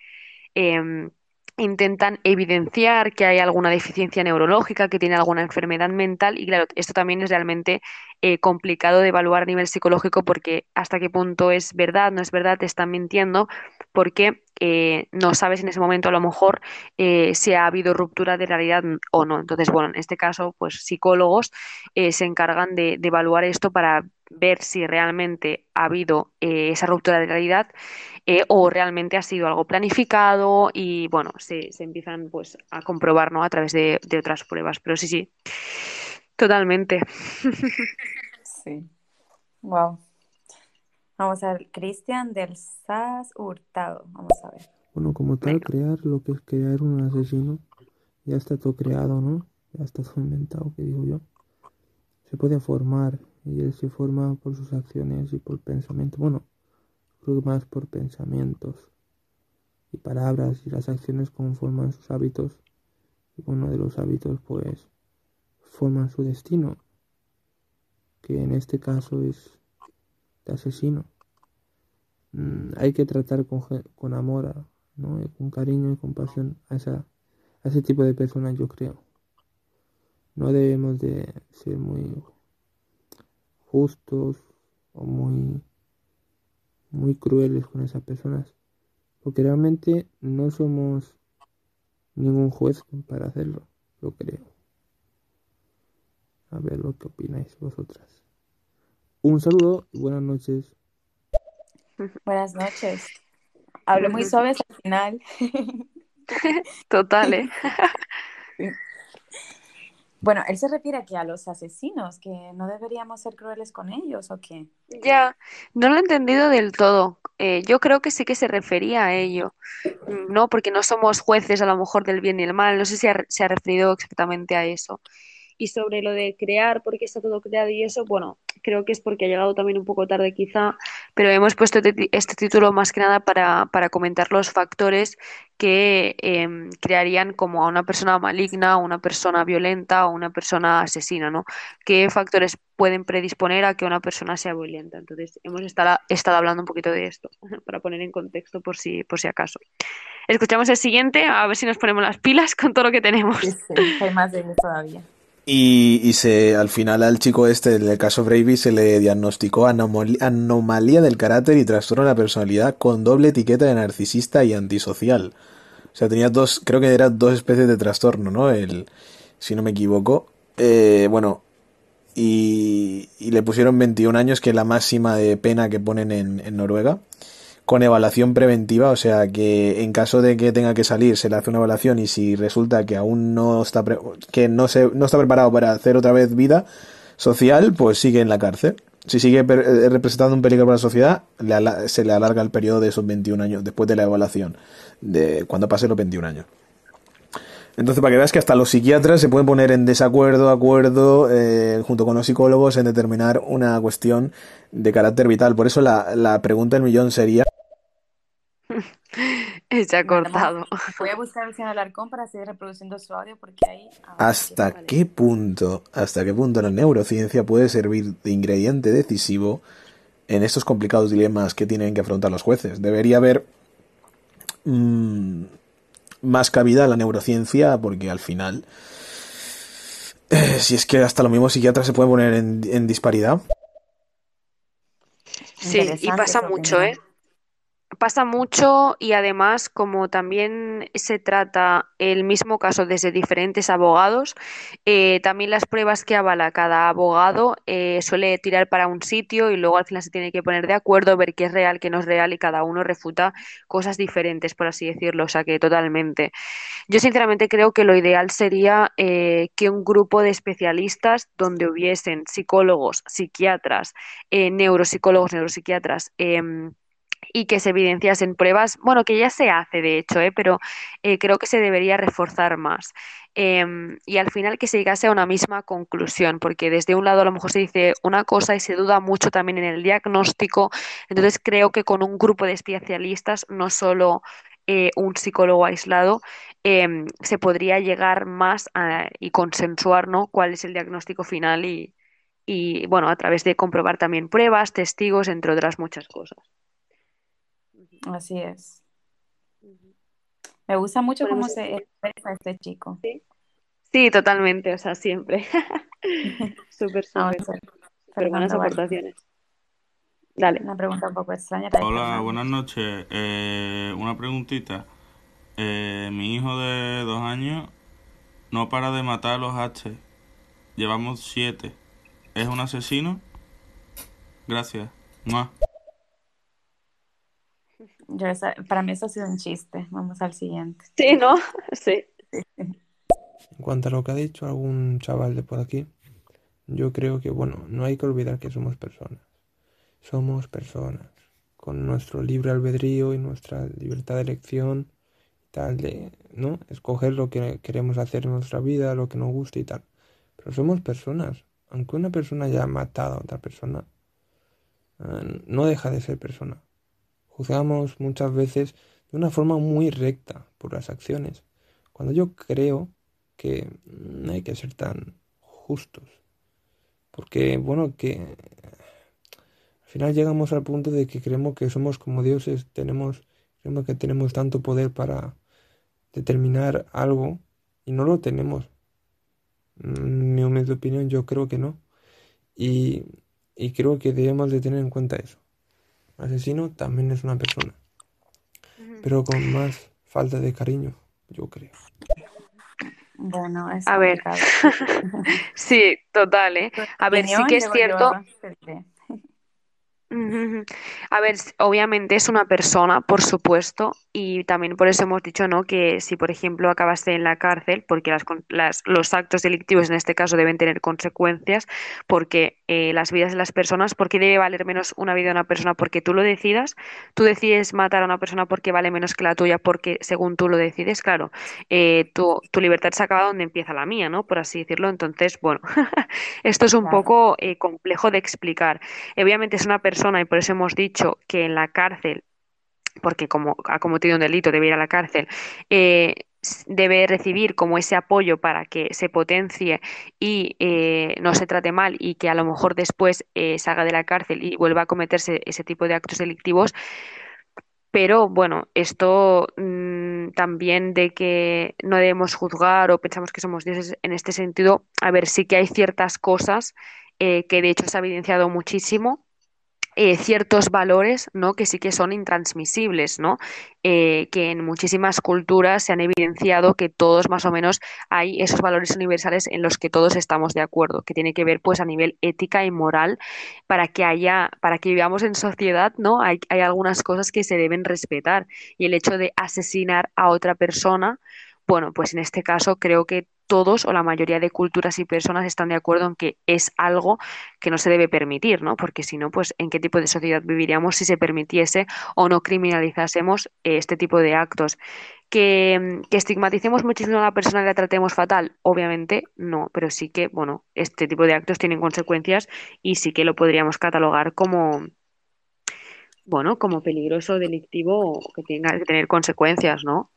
em, intentan evidenciar que hay alguna deficiencia neurológica, que tiene alguna enfermedad mental y claro, esto también es realmente eh, complicado de evaluar a nivel psicológico porque hasta qué punto es verdad, no es verdad, te están mintiendo, porque eh, no sabes en ese momento a lo mejor eh, si ha habido ruptura de realidad o no. Entonces, bueno, en este caso, pues psicólogos se encargan de, de evaluar esto para ver si realmente ha habido esa ruptura de realidad eh, o realmente ha sido algo planificado y bueno, se, se empiezan pues a comprobar ¿no? a través de, de otras pruebas. Pero sí, sí, totalmente. Sí. Wow. Vamos a ver, Cristian del SAS Hurtado. Vamos a ver. Bueno, como tal, crear lo que es crear un asesino, ya está todo creado, ¿no? Ya está todo inventado, que digo yo. Se puede formar y él se forma por sus acciones y por pensamiento. Bueno, creo que más por pensamientos y palabras y las acciones conforman sus hábitos y uno de los hábitos pues forman su destino que en este caso es de asesino mm, hay que tratar con, con amor ¿no? con cariño y compasión a, esa, a ese tipo de personas yo creo no debemos de ser muy justos o muy muy crueles con esas personas, porque realmente no somos ningún juez para hacerlo, lo creo. A ver lo que opináis vosotras. Un saludo y buenas noches. Buenas noches. Hablé muy suave al final. Total, ¿eh? Bueno, él se refiere aquí a los asesinos, que no deberíamos ser crueles con ellos, ¿o qué? Ya, no lo he entendido del todo. Eh, yo creo que sí que se refería a ello, ¿no? Porque no somos jueces a lo mejor del bien y el mal. No sé si se ha referido exactamente a eso. Y sobre lo de crear, porque está todo creado y eso, bueno, creo que es porque ha llegado también un poco tarde quizá, pero hemos puesto este, este título más que nada para, para comentar los factores que eh, crearían como a una persona maligna, una persona violenta o una persona asesina, ¿no? ¿Qué factores pueden predisponer a que una persona sea violenta? Entonces, hemos estado, estado hablando un poquito de esto, para poner en contexto por si, por si acaso. Escuchamos el siguiente, a ver si nos ponemos las pilas con todo lo que tenemos. Sí, hay más de ello todavía. Y, y se, al final al chico este, en el caso Bravey, se le diagnosticó anomalía del carácter y trastorno de la personalidad con doble etiqueta de narcisista y antisocial. O sea, tenía dos, creo que eran dos especies de trastorno, ¿no? El, si no me equivoco. Eh, bueno, y, y, le pusieron 21 años, que es la máxima de pena que ponen en, en Noruega con evaluación preventiva, o sea que en caso de que tenga que salir se le hace una evaluación y si resulta que aún no está que no se no está preparado para hacer otra vez vida social, pues sigue en la cárcel. Si sigue eh, representando un peligro para la sociedad, se le alarga el periodo de esos 21 años después de la evaluación, de cuando pase los 21 años. Entonces, para que veas que hasta los psiquiatras se pueden poner en desacuerdo, acuerdo, eh, junto con los psicólogos, en determinar una cuestión de carácter vital. Por eso la, la pregunta del millón sería... Se ha cortado. Voy a buscar el Alarcón para seguir reproduciendo su audio porque ahí... ¿Hasta qué punto, hasta qué punto la neurociencia puede servir de ingrediente decisivo en estos complicados dilemas que tienen que afrontar los jueces? Debería haber... Mmm, más cabida a la neurociencia porque al final, eh, si es que hasta los mismos psiquiatras se pueden poner en, en disparidad. Sí, y pasa mucho, ¿eh? Pasa mucho y además como también se trata el mismo caso desde diferentes abogados, eh, también las pruebas que avala cada abogado eh, suele tirar para un sitio y luego al final se tiene que poner de acuerdo, ver qué es real, qué no es real y cada uno refuta cosas diferentes, por así decirlo, o sea que totalmente. Yo sinceramente creo que lo ideal sería eh, que un grupo de especialistas donde hubiesen psicólogos, psiquiatras, neuropsicólogos, neuropsiquiatras, em, y que se evidenciasen pruebas, bueno, que ya se hace de hecho, ¿eh? pero eh, creo que se debería reforzar más. Eh, y al final que se llegase a una misma conclusión, porque desde un lado a lo mejor se dice una cosa y se duda mucho también en el diagnóstico, entonces creo que con un grupo de especialistas, no solo eh, un psicólogo aislado, em, se podría llegar más a, y consensuar ¿no? cuál es el diagnóstico final y, y, bueno, a través de comprobar también pruebas, testigos, entre otras muchas cosas. Así es. Me gusta mucho cómo se expresa este chico. Sí, totalmente, o sea, siempre. súper, súper. buenas aportaciones. Dale. Una pregunta un poco extraña. Hola, buenas noches. Eh, una preguntita. Eh, mi hijo de dos años no para de matar a los H. Llevamos siete. ¿Es un asesino? Gracias. Para mí eso ha sido un chiste. Vamos al siguiente. Sí, ¿no? Sí. En cuanto a lo que ha dicho algún chaval de por aquí, yo creo que, bueno, no hay que olvidar que somos personas. Somos personas, con nuestro libre albedrío y nuestra libertad de elección tal, de, ¿no? Escoger lo que queremos hacer en nuestra vida, lo que nos gusta y tal. Pero somos personas. Aunque una persona haya matado a otra persona, eh, no deja de ser persona. Juzgamos muchas veces de una forma muy recta por las acciones, cuando yo creo que no hay que ser tan justos. Porque, bueno, que final llegamos al punto de que creemos que somos como dioses, tenemos, creemos que tenemos tanto poder para determinar algo y no lo tenemos. En mi humilde opinión, yo creo que no. Y, y creo que debemos de tener en cuenta eso. Asesino también es una persona, pero con más falta de cariño, yo creo. Bueno, es a ver, sí, total, ¿eh? A ver, sí que es cierto. A ver, obviamente es una persona, por supuesto, y también por eso hemos dicho, ¿no? Que si, por ejemplo, acabaste en la cárcel, porque las, las, los actos delictivos en este caso deben tener consecuencias, porque eh, las vidas de las personas, ¿por qué debe valer menos una vida de una persona? Porque tú lo decidas, tú decides matar a una persona porque vale menos que la tuya, porque según tú lo decides, claro, eh, tu, tu, libertad se acaba donde empieza la mía, ¿no? Por así decirlo. Entonces, bueno, esto es un poco eh, complejo de explicar. Obviamente es una persona y por eso hemos dicho que en la cárcel porque como ha cometido un delito debe ir a la cárcel, eh, debe recibir como ese apoyo para que se potencie y eh, no se trate mal y que a lo mejor después eh, salga de la cárcel y vuelva a cometerse ese tipo de actos delictivos. Pero bueno, esto mm, también de que no debemos juzgar o pensamos que somos dioses en este sentido, a ver, sí que hay ciertas cosas que de hecho se ha evidenciado muchísimo eh, ciertos valores ¿no? que sí que son intransmisibles, ¿no? Eh, que en muchísimas culturas se han evidenciado que todos más o menos hay esos valores universales en los que todos estamos de acuerdo, que tiene que ver pues a nivel ética y moral para que haya, para que vivamos en sociedad, ¿no? Hay, hay algunas cosas que se deben respetar y el hecho de asesinar a otra persona bueno, pues en este caso creo que todos o la mayoría de culturas y personas están de acuerdo en que es algo que no se debe permitir, ¿no? Porque si no, pues en qué tipo de sociedad viviríamos si se permitiese o no criminalizásemos este tipo de actos. Que, que, estigmaticemos muchísimo a la persona y la tratemos fatal, obviamente no, pero sí que, bueno, este tipo de actos tienen consecuencias y sí que lo podríamos catalogar como, bueno, como peligroso, delictivo, que tenga que tener consecuencias, ¿no?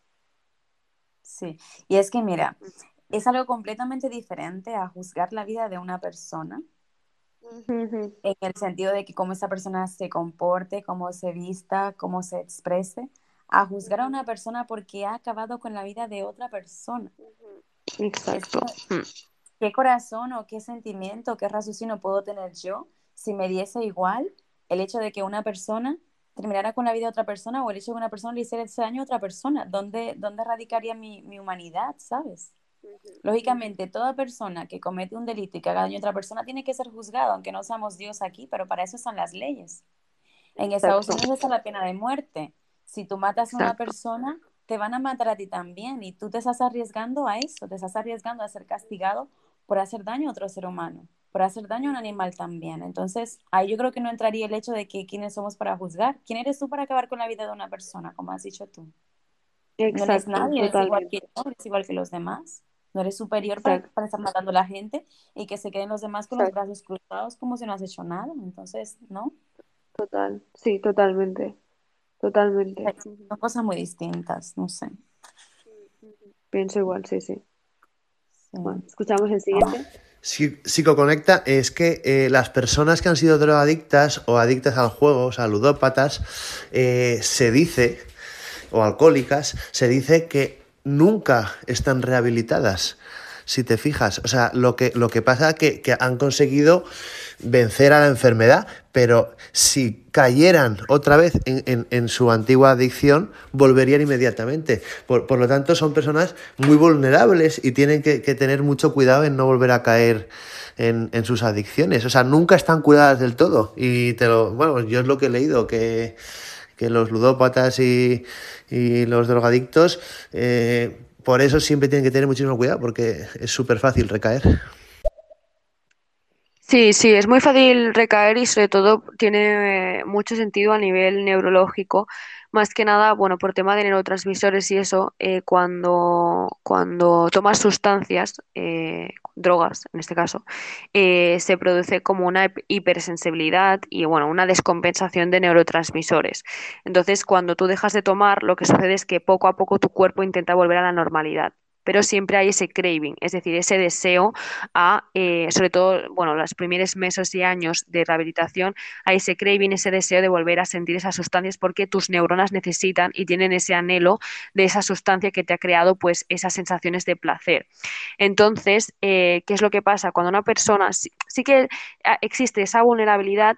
Sí, y es que mira, es algo completamente diferente a juzgar la vida de una persona, en el sentido de que cómo esa persona se comporte, cómo se vista, cómo se exprese, a juzgar a una persona porque ha acabado con la vida de otra persona. Exacto. ¿Qué corazón o qué sentimiento, qué raciocinio puedo tener yo si me diese igual el hecho de que una persona terminara con la vida de otra persona o el hecho de que una persona le hiciera ese daño a otra persona? ¿Dónde, dónde radicaría mi, mi humanidad, sabes? Lógicamente, toda persona que comete un delito y que haga daño a otra persona tiene que ser juzgado, aunque no seamos Dios aquí, pero para eso son las leyes. En Estados Unidos está la pena de muerte. Si tú matas a una persona, te van a matar a ti también y tú te estás arriesgando a eso, te estás arriesgando a ser castigado por hacer daño a otro ser humano, por hacer daño a un animal también. Entonces, ahí yo creo que no entraría el hecho de que quiénes somos para juzgar. ¿Quién eres tú para acabar con la vida de una persona, como has dicho tú? no eres nadie, eres igual, que eres igual que los demás. No eres superior para, estar matando a la gente y que se queden los demás con los brazos cruzados como si no has hecho nada. Entonces, ¿no? Total, sí, totalmente. totalmente. Son cosas muy distintas, no sé. Pienso igual, sí, sí. Bueno, escuchamos el siguiente. Psicoconecta es que eh, las personas que han sido drogadictas o adictas al juego, o sea, ludópatas, eh, se dice, o alcohólicas, se dice que nunca están rehabilitadas si te fijas. O sea, lo que, lo que pasa es que, que han conseguido vencer a la enfermedad, pero si cayeran otra vez en, en, su antigua adicción, volverían inmediatamente. Por, por, lo tanto, son personas muy vulnerables y tienen que, tener mucho cuidado en no volver a caer en, en, sus adicciones. O sea, nunca están curadas del todo. Y bueno, yo es lo que he leído, que, que los ludópatas y, los drogadictos eh, por eso siempre tienen que tener muchísimo cuidado porque es súper fácil recaer. Sí, sí, es muy fácil recaer y sobre todo tiene eh, mucho sentido a nivel neurológico más que nada, bueno, por tema de neurotransmisores y eso, eh, cuando, cuando tomas sustancias, eh, drogas en este caso, eh, se produce como una hipersensibilidad y, bueno, una descompensación de neurotransmisores. Entonces, cuando tú dejas de tomar, lo que sucede es que poco a poco tu cuerpo intenta volver a la normalidad pero siempre hay ese craving, es decir, ese deseo a, eh, sobre todo, bueno, los primeros meses y años de rehabilitación, hay ese craving, ese deseo de volver a sentir esas sustancias porque tus neuronas necesitan y tienen ese anhelo de esa sustancia que te ha creado, pues, esas sensaciones de placer. Entonces, eh, ¿qué es lo que pasa? Cuando una persona sí, que ah, existe esa vulnerabilidad,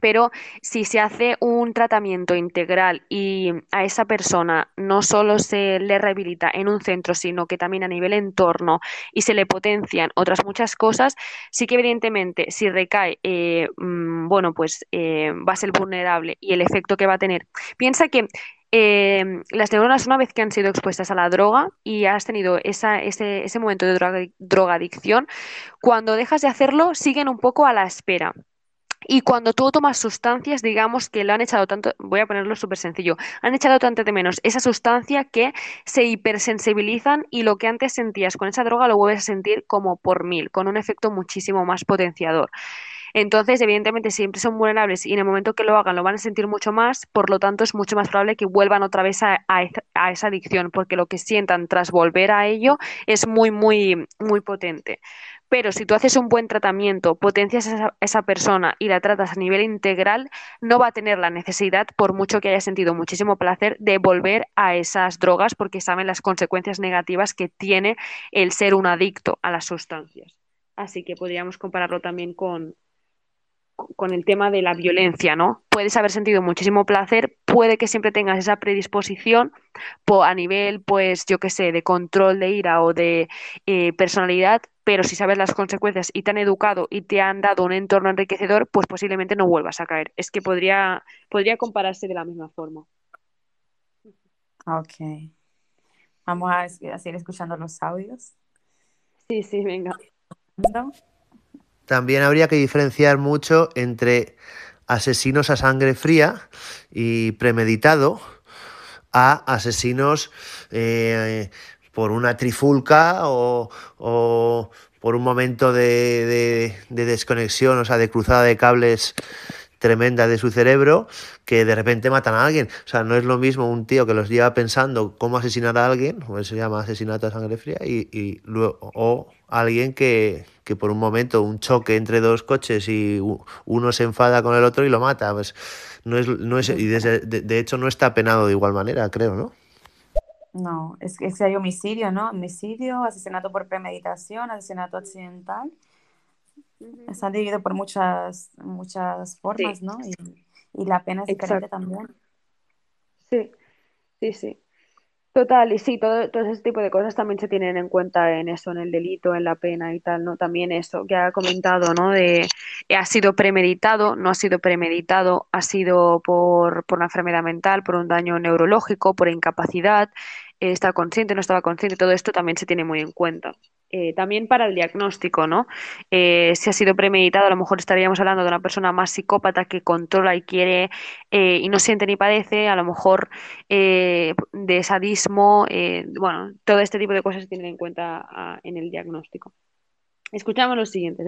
pero si se hace un tratamiento integral y a esa persona no solo se le rehabilita en un centro, sino que también a nivel entorno y se le potencian otras muchas cosas, sí que evidentemente si recae, eh, mm, bueno, pues eh, va a ser vulnerable y el efecto que va a tener. Piensa que eh, las neuronas, una vez que han sido expuestas a la droga y has tenido ese, ese momento de drogadicción, cuando dejas de hacerlo, siguen un poco a la espera. Y cuando tú tomas sustancias, digamos que lo han echado tanto, voy a ponerlo súper sencillo, han echado tanto de menos esa sustancia que se hipersensibilizan y lo que antes sentías con esa droga lo vuelves a sentir como por mil, con un efecto muchísimo más potenciador. Entonces, evidentemente, siempre son vulnerables y en el momento que lo hagan lo van a sentir mucho más, por lo tanto, es mucho más probable que vuelvan otra vez a, a esa adicción, porque lo que sientan tras volver a ello es muy, muy, muy potente. Pero si tú haces un buen tratamiento, potencias a esa, esa, persona y la tratas a nivel integral, no va a tener la necesidad, por mucho que haya sentido muchísimo placer, de volver a esas drogas porque saben las consecuencias negativas que tiene el ser un adicto a las sustancias. Así que podríamos compararlo también con, con el tema de la violencia, ¿no? Puedes haber sentido muchísimo placer, puede que siempre tengas esa predisposición a nivel, pues, yo qué sé, de control de ira o de eh, personalidad, pero si sabes las consecuencias y te han educado y te han dado un entorno enriquecedor, pues posiblemente no vuelvas a caer. Es que podría, podría compararse de la misma forma. Ok. Vamos a seguir escuchando los audios. Sí, sí, venga. ¿No? También habría que diferenciar mucho entre asesinos a sangre fría y premeditado a asesinos eh, por una trifulca o, o por un momento de, de, de, desconexión, o sea, de cruzada de cables tremenda de su cerebro que de repente matan a alguien. O sea, no es lo mismo un tío que los lleva pensando cómo asesinar a alguien, o se llama asesinato a sangre fría, y, y luego, o alguien que, que por un momento un choque entre dos coches y uno se enfada con el otro y lo mata. Pues no es, no es, y de, hecho no está penado de igual manera, creo, ¿no? No, es que hay homicidio, ¿no? Homicidio, asesinato por premeditación, asesinato accidental. Está dividido por muchas, muchas formas, sí. ¿no? Y, y, la pena es diferente también. Sí, sí, sí. Total, y sí, todo, todo ese tipo de cosas también se tienen en cuenta en eso, en el delito, en la pena y tal, ¿no? También eso que ha comentado, ¿no? De ha sido premeditado, no ha sido premeditado, ha sido por, por una enfermedad mental, por un daño neurológico, por incapacidad, eh, está consciente, no estaba consciente, todo esto también se tiene muy en cuenta. Eh, también para el diagnóstico, ¿no? Eh, si ha sido premeditado, a lo mejor estaríamos hablando de una persona más psicópata que controla y quiere eh, y no siente ni padece, a lo mejor eh, de sadismo, bueno, todo este tipo de cosas se tienen en cuenta a, ah, en el diagnóstico. Escuchamos los siguientes.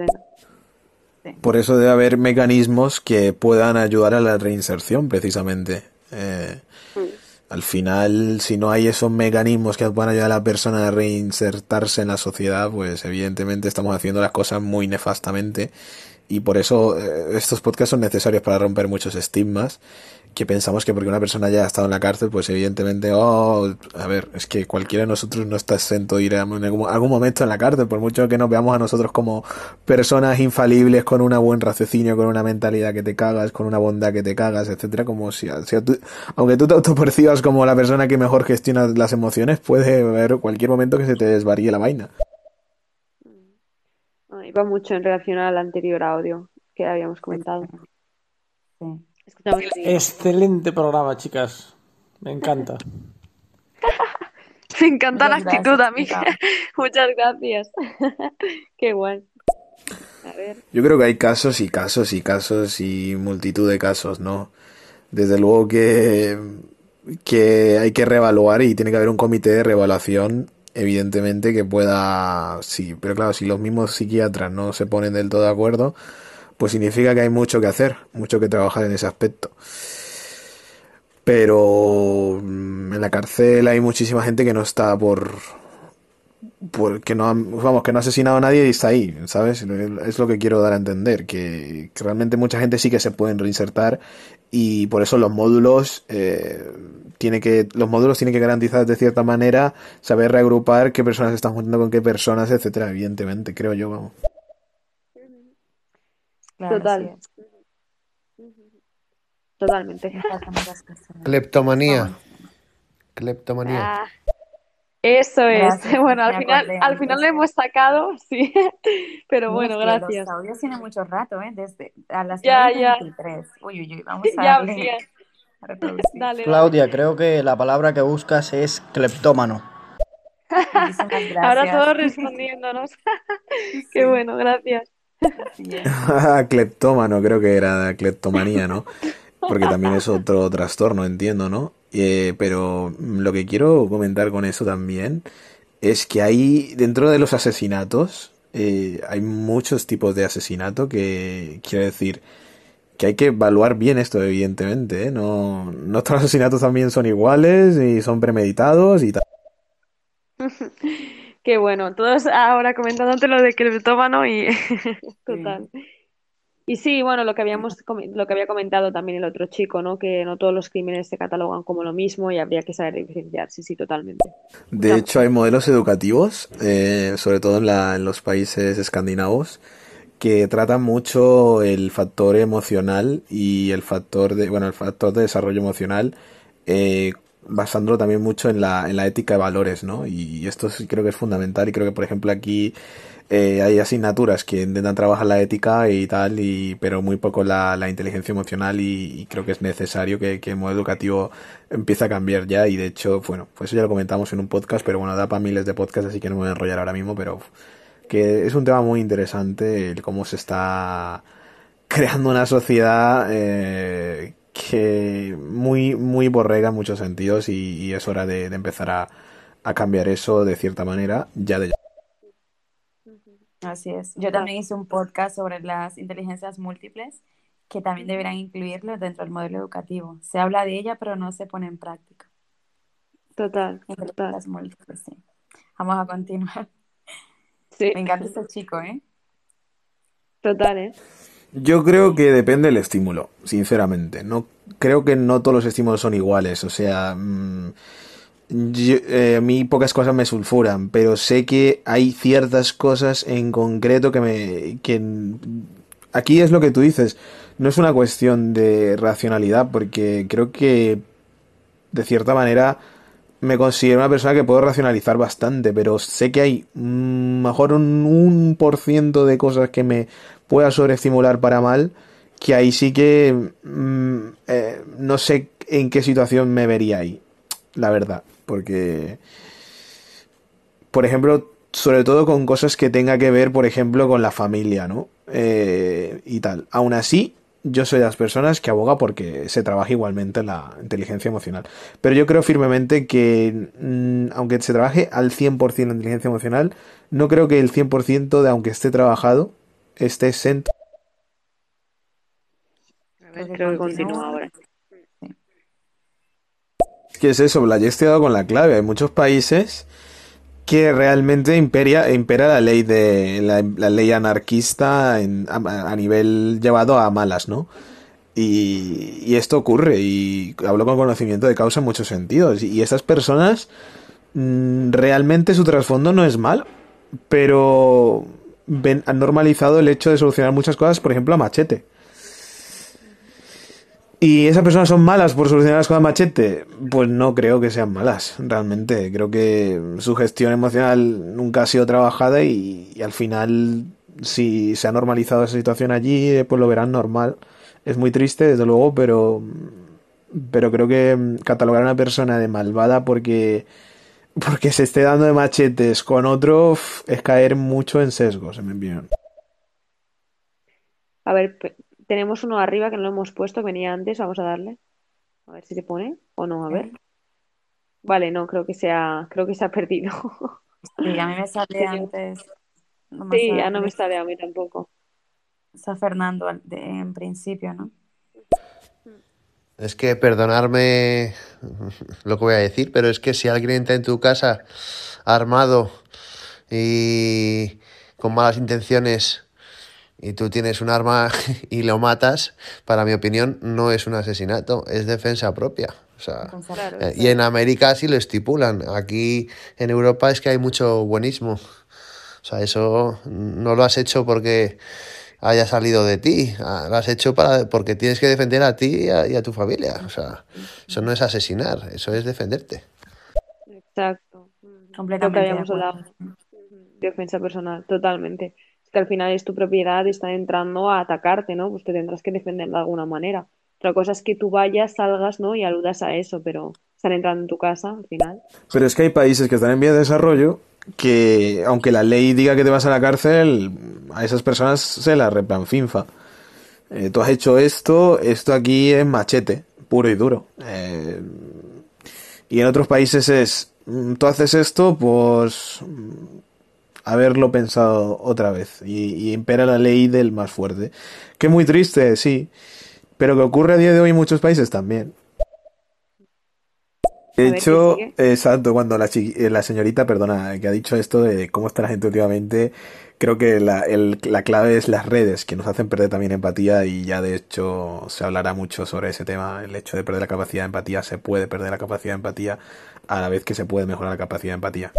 Sí. Por eso debe haber mecanismos que puedan ayudar a la reinserción, precisamente. Eh, mm. Al final, si no hay esos mecanismos que puedan ayudar a la persona a reinsertarse en la sociedad, pues evidentemente estamos haciendo las cosas muy nefastamente. Y por eso eh, estos podcasts son necesarios para romper muchos estigmas que pensamos que porque una persona ya ha estado en la cárcel, pues evidentemente, oh, a ver, es que cualquiera de nosotros no está exento de ir en algún, momento en la cárcel, por mucho que nos veamos a nosotros como personas infalibles con un buen raciocinio, con una mentalidad que te cagas, con una bondad que te cagas, etcétera, como si, aunque tú te autopercibas como la persona que mejor gestiona las emociones, puede haber cualquier momento que se te desvaríe la vaina. Iba mucho en relación al anterior audio que habíamos comentado. Sí. Excelente programa, chicas. Me encanta. Me encanta la actitud a mí. Muchas gracias. Qué guay. Yo creo que hay casos y casos y casos y multitud de casos, ¿no? Desde luego que, que hay que reevaluar y tiene que haber un comité de reevaluación, evidentemente, que pueda... Sí, pero claro, si los mismos psiquiatras no se ponen del todo de acuerdo, pues significa que hay mucho que hacer, mucho que trabajar en ese aspecto. Pero mm, en la cárcel hay muchísima gente que no está por porque no vamos que no ha asesinado a nadie y está ahí sabes es lo que quiero dar a entender que, realmente mucha gente sí que se pueden reinsertar y por eso los módulos eh, tiene que los módulos tienen que garantizar de cierta manera saber reagrupar qué personas están juntando con qué personas etcétera evidentemente creo yo vamos Total. Totalmente. Cleptomanía. Cleptomanía. Ah, eso es. bueno, al final, al final lo hemos sacado, sí. Pero bueno, gracias. Los audios tienen mucho rato, ¿eh? Desde a las ya, ya. Uy, uy, uy, vamos a darle, Dale, Claudia, creo que la palabra que buscas es cleptómano. Ahora todos respondiéndonos. Qué bueno, gracias. Cleptómano, creo que era cleptomanía, ¿no? Porque también es otro trastorno, entiendo, ¿no? Eh, pero lo que quiero comentar con eso también es que hay, dentro de los asesinatos, eh, hay muchos tipos de asesinato que, quiero decir, que hay que evaluar bien esto, evidentemente, ¿eh? No, no todos los asesinatos también son iguales y son premeditados y tal. Qué bueno, todos ahora comentándote lo de criptómano y total. Y sí, bueno, lo que habíamos lo que había comentado también el otro chico, ¿no? Que no todos los crímenes se catalogan como lo mismo y habría que saber diferenciar, sí, sí, totalmente. De hecho, hay modelos educativos, eh, sobre todo en, la, en los países escandinavos, que tratan mucho el factor emocional y el factor de, bueno, el factor de desarrollo emocional eh, basándolo también mucho en la, en la ética de valores, ¿no? Y esto sí creo que es fundamental y creo que, por ejemplo, aquí eh, hay asignaturas que intentan trabajar la ética y tal, y, pero muy poco la, la inteligencia emocional y, creo que es necesario que, que, el modo educativo empiece a cambiar ya y de hecho, bueno, pues eso ya lo comentamos en un podcast, pero bueno, da para miles de podcasts, así que no me voy a enrollar ahora mismo, pero que es un tema muy interesante el cómo se está creando una sociedad eh, que muy, muy borrega en muchos sentidos y, es hora de, empezar a, cambiar eso de cierta manera ya de ya. Así es. Yo también hice un podcast sobre las inteligencias múltiples que también deberán incluirlo dentro del modelo educativo. Se habla de ella, pero no se pone en práctica. Total, total. múltiples, sí. Vamos a continuar. Sí. Me encanta este chico, ¿eh? Total, ¿eh? Yo creo que depende del estímulo, sinceramente. No creo que no todos los estímulos son iguales. O sea, mm, eh, a mí pocas cosas me sulfuran, pero sé que hay ciertas cosas en concreto que me que aquí es lo que tú dices. No es una cuestión de racionalidad, porque creo que de cierta manera me considero una persona que puedo racionalizar bastante, pero sé que hay mm, mejor un, un por ciento de cosas que me pueda sobreestimular para mal, que ahí sí que mm, eh, no sé en qué situación me vería ahí, la verdad, porque, por ejemplo, sobre todo con cosas que tenga que ver, por ejemplo, con la familia, ¿no? Eh, y tal. Aún así, yo soy de las personas que aboga porque se trabaja igualmente la inteligencia emocional. Pero yo creo firmemente que, mm, aunque se trabaje al 100% la inteligencia emocional, no creo que el 100% de aunque esté trabajado esté exento. A ver, creo que continúa ahora. que es eso, la he estudiado con la clave. Hay muchos países que realmente imperia, impera la ley de la, ley anarquista a, nivel llevado a malas, ¿no? Y, esto ocurre, y hablo con conocimiento de causa en muchos sentidos. Y, estas personas mm, realmente su trasfondo no es mal, pero han normalizado el hecho de solucionar muchas cosas, por ejemplo, a machete. ¿Y esas personas son malas por solucionar las cosas machete? Pues no creo que sean malas, realmente. Creo que su gestión emocional nunca ha sido trabajada y, al final, si se ha normalizado esa situación allí, pues lo verán normal. Es muy triste, desde luego, pero, pero creo que catalogar a una persona de malvada porque, porque se esté dando de machetes con otro es caer mucho en sesgos, en mi opinión. A ver, tenemos uno arriba que no lo hemos puesto, venía antes, vamos a darle. A ver si se pone o no, a ver. Vale, no, creo que se ha, creo que se ha perdido. Sí, a mí me sale antes. sí, ya no me sale a mí tampoco. Está Fernando en principio, ¿no? Es que perdonarme lo que voy a decir, pero es que si alguien entra en tu casa armado y con malas intenciones y tú tienes un arma y lo matas, para mi opinión, no es un asesinato, es defensa propia. O sea, eh, y en América sí lo estipulan. Aquí en Europa es que hay mucho buenismo. O sea, eso no lo has hecho porque haya salido de ti, ah, lo has hecho para, porque tienes que defender a ti y a, tu familia. O sea, eso no es asesinar, eso es defenderte. Exacto. Completamente. habíamos hablado. Defensa personal, totalmente que al final es tu propiedad y están entrando a atacarte, ¿no? Pues te tendrás que defender de alguna manera. Otra cosa es que tú vayas, salgas, ¿no? Y aludas a eso, pero están entrando en tu casa al final. Pero es que hay países que están en vía de desarrollo que, aunque la ley diga que te vas a la cárcel, a esas personas se la replanfinfa. Eh, tú has hecho esto, esto aquí es machete, puro y duro. Eh, y en otros países es, mm, tú haces esto, pues haberlo pensado otra vez y, impera la ley del más fuerte. Que muy triste, sí, pero que ocurre a día de hoy en muchos países también. De hecho, exacto, cuando la, eh, la señorita, perdona, que ha dicho esto de cómo está la gente últimamente, creo que la, la clave es las redes, que nos hacen perder también empatía y ya de hecho se hablará mucho sobre ese tema, el hecho de perder la capacidad de empatía, se puede perder la capacidad de empatía a la vez que se puede mejorar la capacidad de empatía.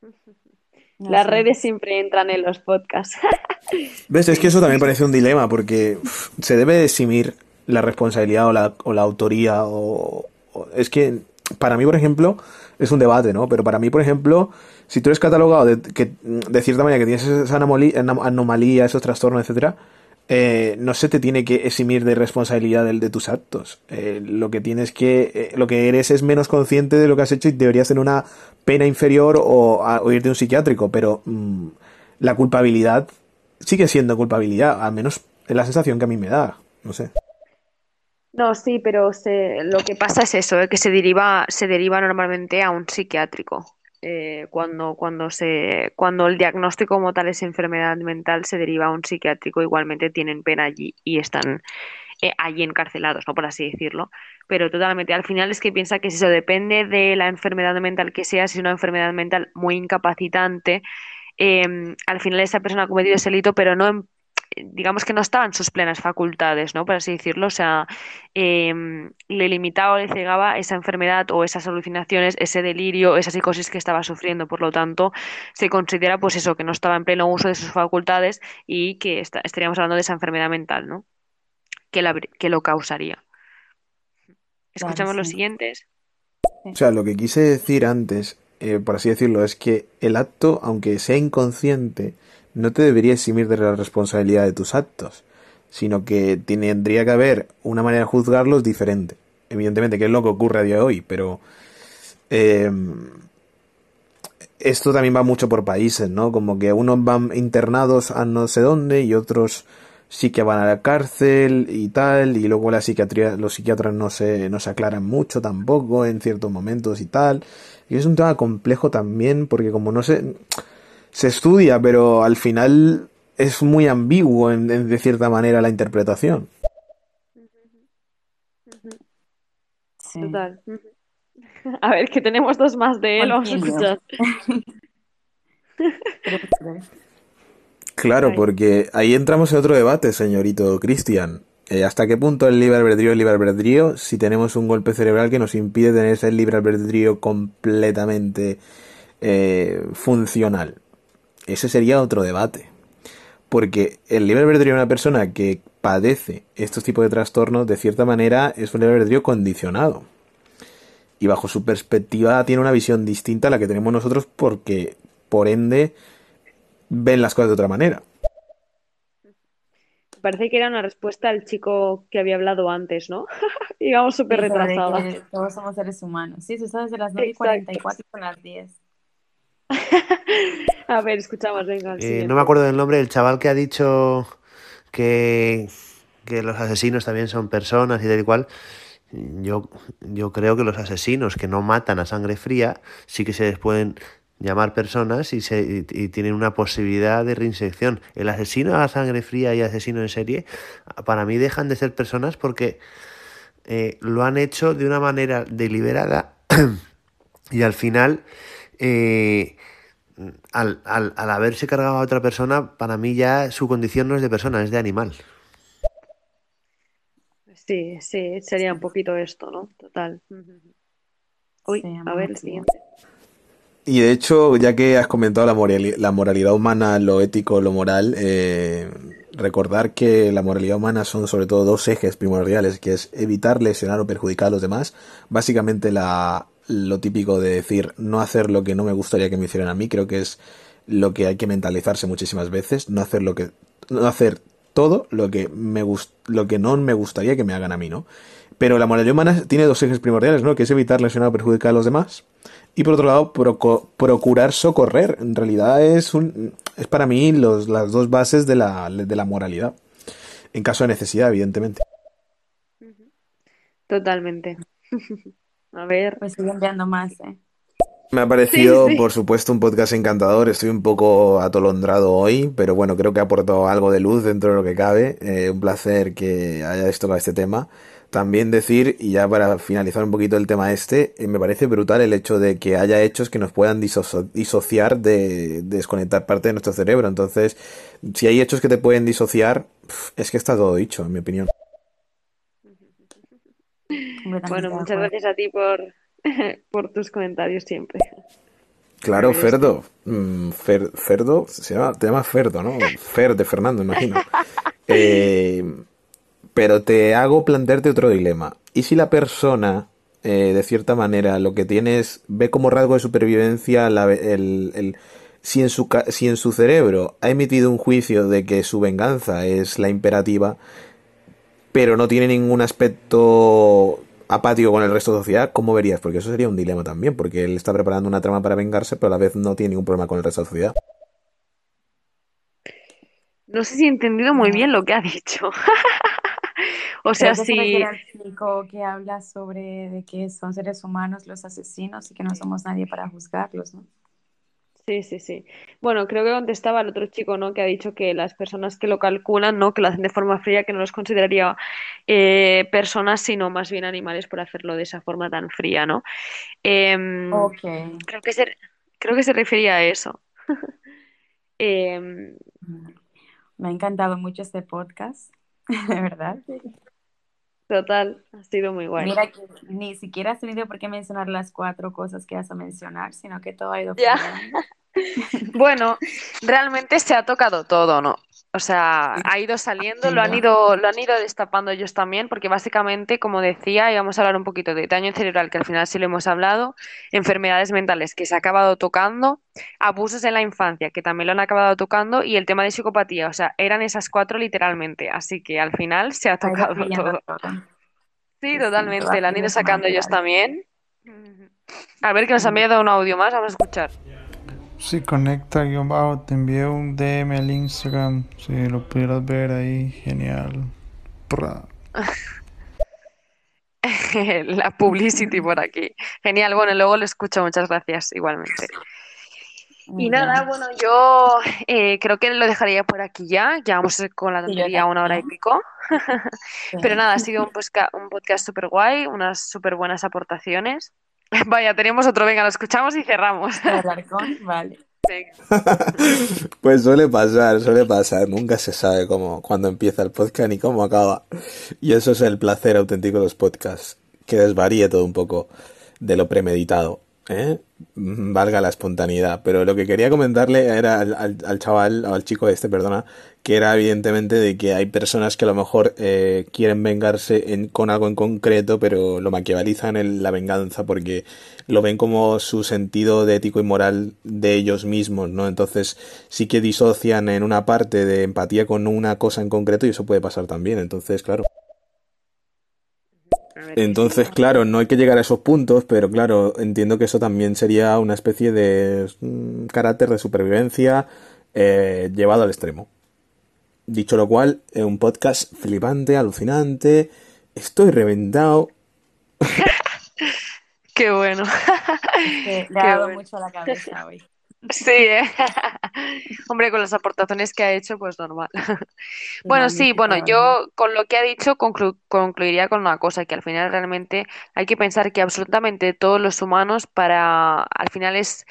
Las redes siempre entran en los podcasts. ¿Ves? Es que eso también parece un dilema, porque se debe eximir la responsabilidad o la, o la autoría. O, es que, para mí, por ejemplo, es un debate, ¿no? Pero para mí, por ejemplo, si tú eres catalogado de, que, de cierta manera que tienes esa anomalía, esos trastornos, etcétera, eh, no se te tiene que eximir de responsabilidad de, tus actos. Eh, lo que tienes que, eh, lo que eres es menos consciente de lo que has hecho y deberías tener una pena inferior o, irte a un psiquiátrico, pero mm, la culpabilidad sigue siendo culpabilidad, al menos es la sensación que a mí me da, no sé. No, sí, pero se, lo que pasa es eso, que se deriva, se deriva normalmente a un psiquiátrico. Eh, cuando, cuando, se, cuando el diagnóstico como tal es enfermedad mental, se deriva a un psiquiátrico, igualmente tienen pena allí y están eh, allí encarcelados, ¿no? Por así decirlo. Pero totalmente, al final es que piensa que si eso depende de la enfermedad mental que sea, si es una enfermedad mental muy incapacitante, em, al final esa persona ha cometido ese delito, pero no en digamos que no estaba en sus plenas facultades, ¿no? Por así decirlo. O sea, em, le limitaba o le cegaba esa enfermedad o esas alucinaciones, ese delirio, esa psicosis que estaba sufriendo. Por lo tanto, se considera, pues eso, que no estaba en pleno uso de sus facultades y que estaríamos hablando de esa enfermedad mental, ¿no? Que, que lo causaría. Escuchamos los siguientes. O sea, lo que quise decir antes, eh, por así decirlo, es que el acto, aunque sea inconsciente, no te debería eximir de la responsabilidad de tus actos, sino que tendría que haber una manera de juzgarlos diferente. Evidentemente, que es lo que ocurre a día de hoy, pero em, esto también va mucho por países, ¿no? Como que unos van internados a no sé dónde y otros sí que van a la cárcel y tal, y luego la psiquiatría, los psiquiatras no se, no se aclaran mucho tampoco en ciertos momentos y tal. Y es un tema complejo también, porque como no se, se estudia, pero al final es muy ambiguo en, de cierta manera la interpretación. total. A ver, que tenemos dos más de él, vamos a escuchar. Claro, porque ahí entramos en otro debate, señorito Cristian. Eh, ¿Hasta qué punto el libre albedrío es libre albedrío si tenemos un golpe cerebral que nos impide tener ese libre albedrío completamente eh, funcional? Ese sería otro debate. Porque el libre albedrío de una persona que padece estos tipos de trastornos, de cierta manera, es un libre albedrío condicionado. Y bajo su perspectiva tiene una visión distinta a la que tenemos nosotros porque, por ende, ven las cosas de otra manera. Parece que era una respuesta al chico que había hablado antes, ¿no? Íbamos súper retrasados. Todos somos seres humanos. Sí, eso sabes de las 9 y 44 son las 10. A ver, escuchamos, venga. Eh, no me acuerdo del nombre del chaval que ha dicho que, que los asesinos también son personas y tal cual. Yo, yo creo que los asesinos que no matan a sangre fría sí que se les pueden llamar personas y, se, y, tienen una posibilidad de reinsección. El asesino a sangre fría y asesino en serie, para mí dejan de ser personas porque eh, lo han hecho de una manera deliberada y al final, eh, al, al, al haberse cargado a otra persona, para mí ya su condición no es de persona, es de animal. Sí, sí, sería un poquito esto, ¿no? Total. Uy, a ver el siguiente. Y de hecho, ya que has comentado la, moralidad, la moralidad humana, lo ético, lo moral, eh, recordar que la moralidad humana son sobre todo dos ejes primordiales, que es evitar lesionar o perjudicar a los demás. Básicamente la, lo típico de decir no hacer lo que no me gustaría que me hicieran a mí, creo que es lo que hay que mentalizarse muchísimas veces, no hacer lo que no hacer todo lo que me gust, lo que no me gustaría que me hagan a mí, ¿no? Pero la moralidad humana tiene dos ejes primordiales, ¿no? Que es evitar lesionar o perjudicar a los demás y por otro lado procurar socorrer. En realidad es, un, es para mí los, las dos bases de la, de la moralidad. En caso de necesidad, evidentemente. Totalmente. A ver. Pues sigo enviando más, ¿eh? Me ha parecido, por supuesto, un podcast encantador. Estoy un poco atolondrado hoy, pero bueno, creo que ha aportado algo de luz dentro de lo que cabe. Eh, un placer que hayáis tocado este tema. También decir, y ya para finalizar un poquito el tema este, eh, me parece brutal el hecho de que haya hechos que nos puedan disociar de, desconectar parte de nuestro cerebro. Entonces, si hay hechos que te pueden disociar, es que está todo dicho, en mi opinión. Bueno, muchas gracias a ti por, por tus comentarios siempre. Claro, Ferdo. Mm, Ferdo, se llama, te llama Ferdo, ¿no? Fer de Fernando, imagino. Eh, pero te hago plantearte otro dilema. ¿Y si la persona, eh, de cierta manera, lo que tiene es, ve como rasgo de supervivencia el, el, si, en su, si en su cerebro ha emitido un juicio de que su venganza es la imperativa, pero no tiene ningún aspecto apático con el resto de la sociedad, ¿cómo verías? Porque eso sería un dilema también, porque él está preparando una trama para vengarse, pero a la vez no tiene ningún problema con el resto de la sociedad. No sé si he entendido muy bien lo que ha dicho. o sea, si... chico que habla sobre de que son seres humanos los asesinos y que no somos nadie para juzgarlos, ¿no? Sí, sí, sí. Bueno, creo que contestaba el otro chico, ¿no? Que ha dicho que las personas que lo calculan, ¿no? Que lo hacen de forma fría, que no los consideraría eh, personas, sino más bien animales por hacerlo de esa forma tan fría, ¿no? Em, creo, que se, creo que se refería a eso. Em, Me ha encantado mucho este podcast, de verdad. Total, ha sido muy guay. Mira que ni siquiera has tenido por qué mencionar las cuatro cosas que vas a mencionar, sino que todo ha ido ya. bueno, realmente se ha tocado todo, ¿no? O sea, ha ido saliendo, lo han ido, lo han ido destapando ellos también, porque básicamente, como decía, íbamos a hablar un poquito de daño cerebral, que al final sí lo hemos hablado, enfermedades mentales, que se ha acabado tocando, abusos en la infancia, que también lo han acabado tocando, y el tema de psicopatía. O sea, eran esas cuatro literalmente. Así que al final se ha tocado todo. Sí, totalmente. Lo han ido sacando ellos también. A ver, que nos ha enviado un audio más, vamos a escuchar. Si conecta guion bajo, te envío un DM al Instagram. Si lo pudieras ver ahí, genial. La publicity por aquí. Genial, bueno, luego lo escucho, muchas gracias igualmente. Y nada, bueno, yo eh, creo que lo dejaría por aquí ya. Ya vamos con la tontería una hora y pico. Pero nada, ha sido un, un podcast súper guay, unas súper buenas aportaciones. Vaya, tenemos otro, venga, lo escuchamos y cerramos. vale. pues suele pasar, suele pasar. Nunca se sabe cómo, cuándo empieza el podcast ni cómo acaba. Y eso es el placer auténtico de los podcasts, que desvaríe todo un poco de lo premeditado. ¿Eh? valga la espontaneidad. Pero lo que quería comentarle era al, al, chaval, al chico este, perdona, que era evidentemente de que hay personas que a lo mejor eh, quieren vengarse en, con algo en concreto, pero lo maquiavalizan en la venganza porque lo ven como su sentido de ético y moral de ellos mismos, ¿no? Entonces sí que disocian en una parte de empatía con una cosa en concreto y eso puede pasar también. Entonces, claro. Entonces, claro, no hay que llegar a esos puntos, pero claro, entiendo que eso también sería una especie de mm, carácter de supervivencia eh, llevado al extremo. Dicho lo cual, es un podcast flipante, alucinante. Estoy reventado. Qué bueno. le ha dado mucho a la cabeza hoy. Sí, ¿eh? hombre, con las aportaciones que ha hecho, pues normal. bueno, sí, bueno, yo con lo que ha dicho concluiría con una cosa, que al final realmente hay que pensar que absolutamente todos los humanos para, al final es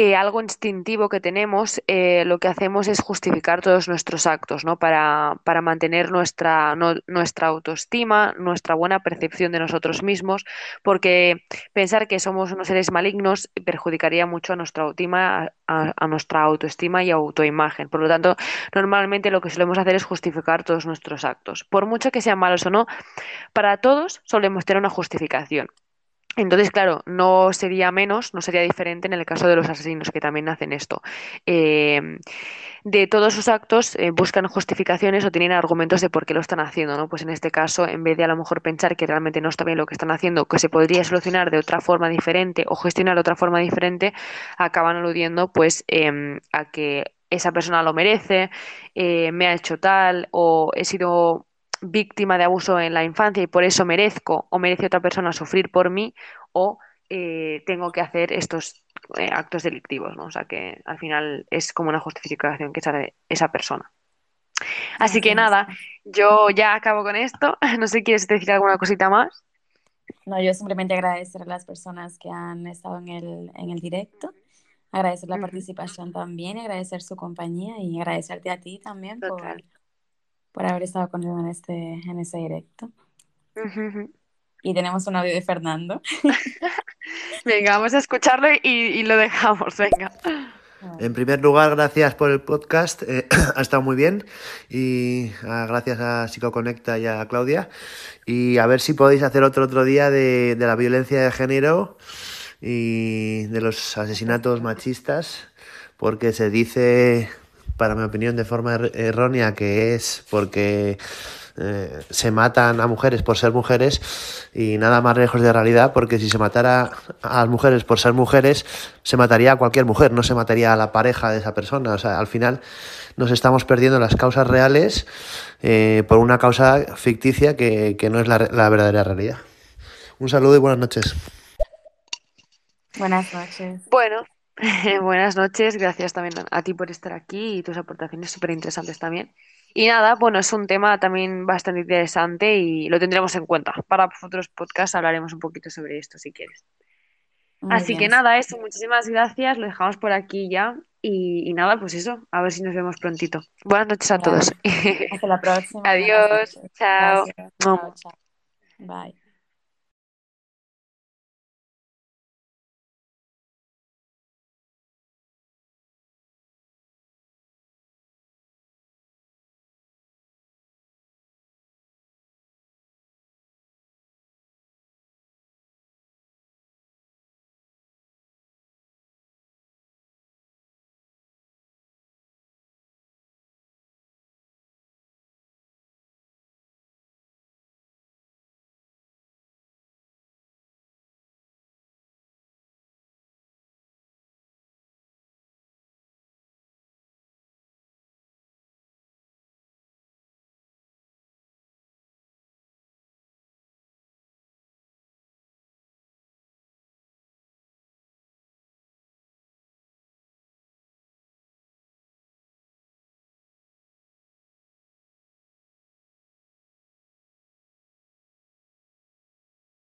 eh, algo instintivo que tenemos, eh, lo que hacemos es justificar todos nuestros actos, ¿no? Para, para mantener nuestra, nuestra autoestima, nuestra buena percepción de nosotros mismos, porque pensar que somos unos seres malignos perjudicaría mucho a nuestra autoestima, a, nuestra autoestima y autoimagen. Por lo tanto, normalmente lo que solemos hacer es justificar todos nuestros actos. Por mucho que sean malos o no, para todos solemos tener una justificación. Entonces, claro, no sería menos, no sería diferente en el caso de los asesinos que también hacen esto. Eh, de todos sus actos eh, buscan justificaciones o tienen argumentos de por qué lo están haciendo, ¿no? Pues en este caso, en vez de a lo mejor pensar que realmente no está bien lo que están haciendo, que se podría solucionar de otra forma diferente o gestionar de otra forma diferente, acaban aludiendo pues em, a que esa persona lo merece, eh, me ha hecho tal o he sido víctima de abuso en la infancia y por eso merezco o merece otra persona sufrir por mí o eh, tengo que hacer estos eh, actos delictivos, ¿no? O sea que al final es como una justificación que sale esa persona. Así que nada, yo ya acabo con esto. No sé, ¿quieres decir alguna cosita más? No, yo simplemente agradecer a las personas que han estado en el, en el directo, agradecer la participación también, agradecer su compañía y agradecerte a ti también por, por haber estado conmigo en este, en este directo. Y tenemos un audio de Fernando. venga, vamos a escucharlo y, lo dejamos, venga. En primer lugar, gracias por el podcast, eh, ha estado muy bien y ah, gracias a Psicoconecta y a Claudia y a ver si podéis hacer otro otro día de, de la violencia de género y de los asesinatos machistas porque se dice para mi opinión, de forma er-, errónea, que es porque eh, se matan a mujeres por ser mujeres y nada más lejos de realidad, porque si se matara a las mujeres por ser mujeres, se mataría a cualquier mujer, no se mataría a la pareja de esa persona. O sea, al final nos estamos perdiendo las causas reales eh, por una causa ficticia que, no es la, la verdadera realidad. Un saludo y buenas noches. Buenas noches. Bueno, Buenas noches, gracias también a ti por estar aquí y tus aportaciones súper interesantes también. Y nada, bueno, es un tema también bastante interesante y lo tendremos en cuenta. Para futuros podcasts hablaremos un poquito sobre esto si quieres. Así que nada, eso, muchísimas gracias, lo dejamos por aquí ya. Y, nada, pues eso, a ver si nos vemos prontito. Buenas noches a todos. Hasta la próxima. Adiós, chao. chao. Bye.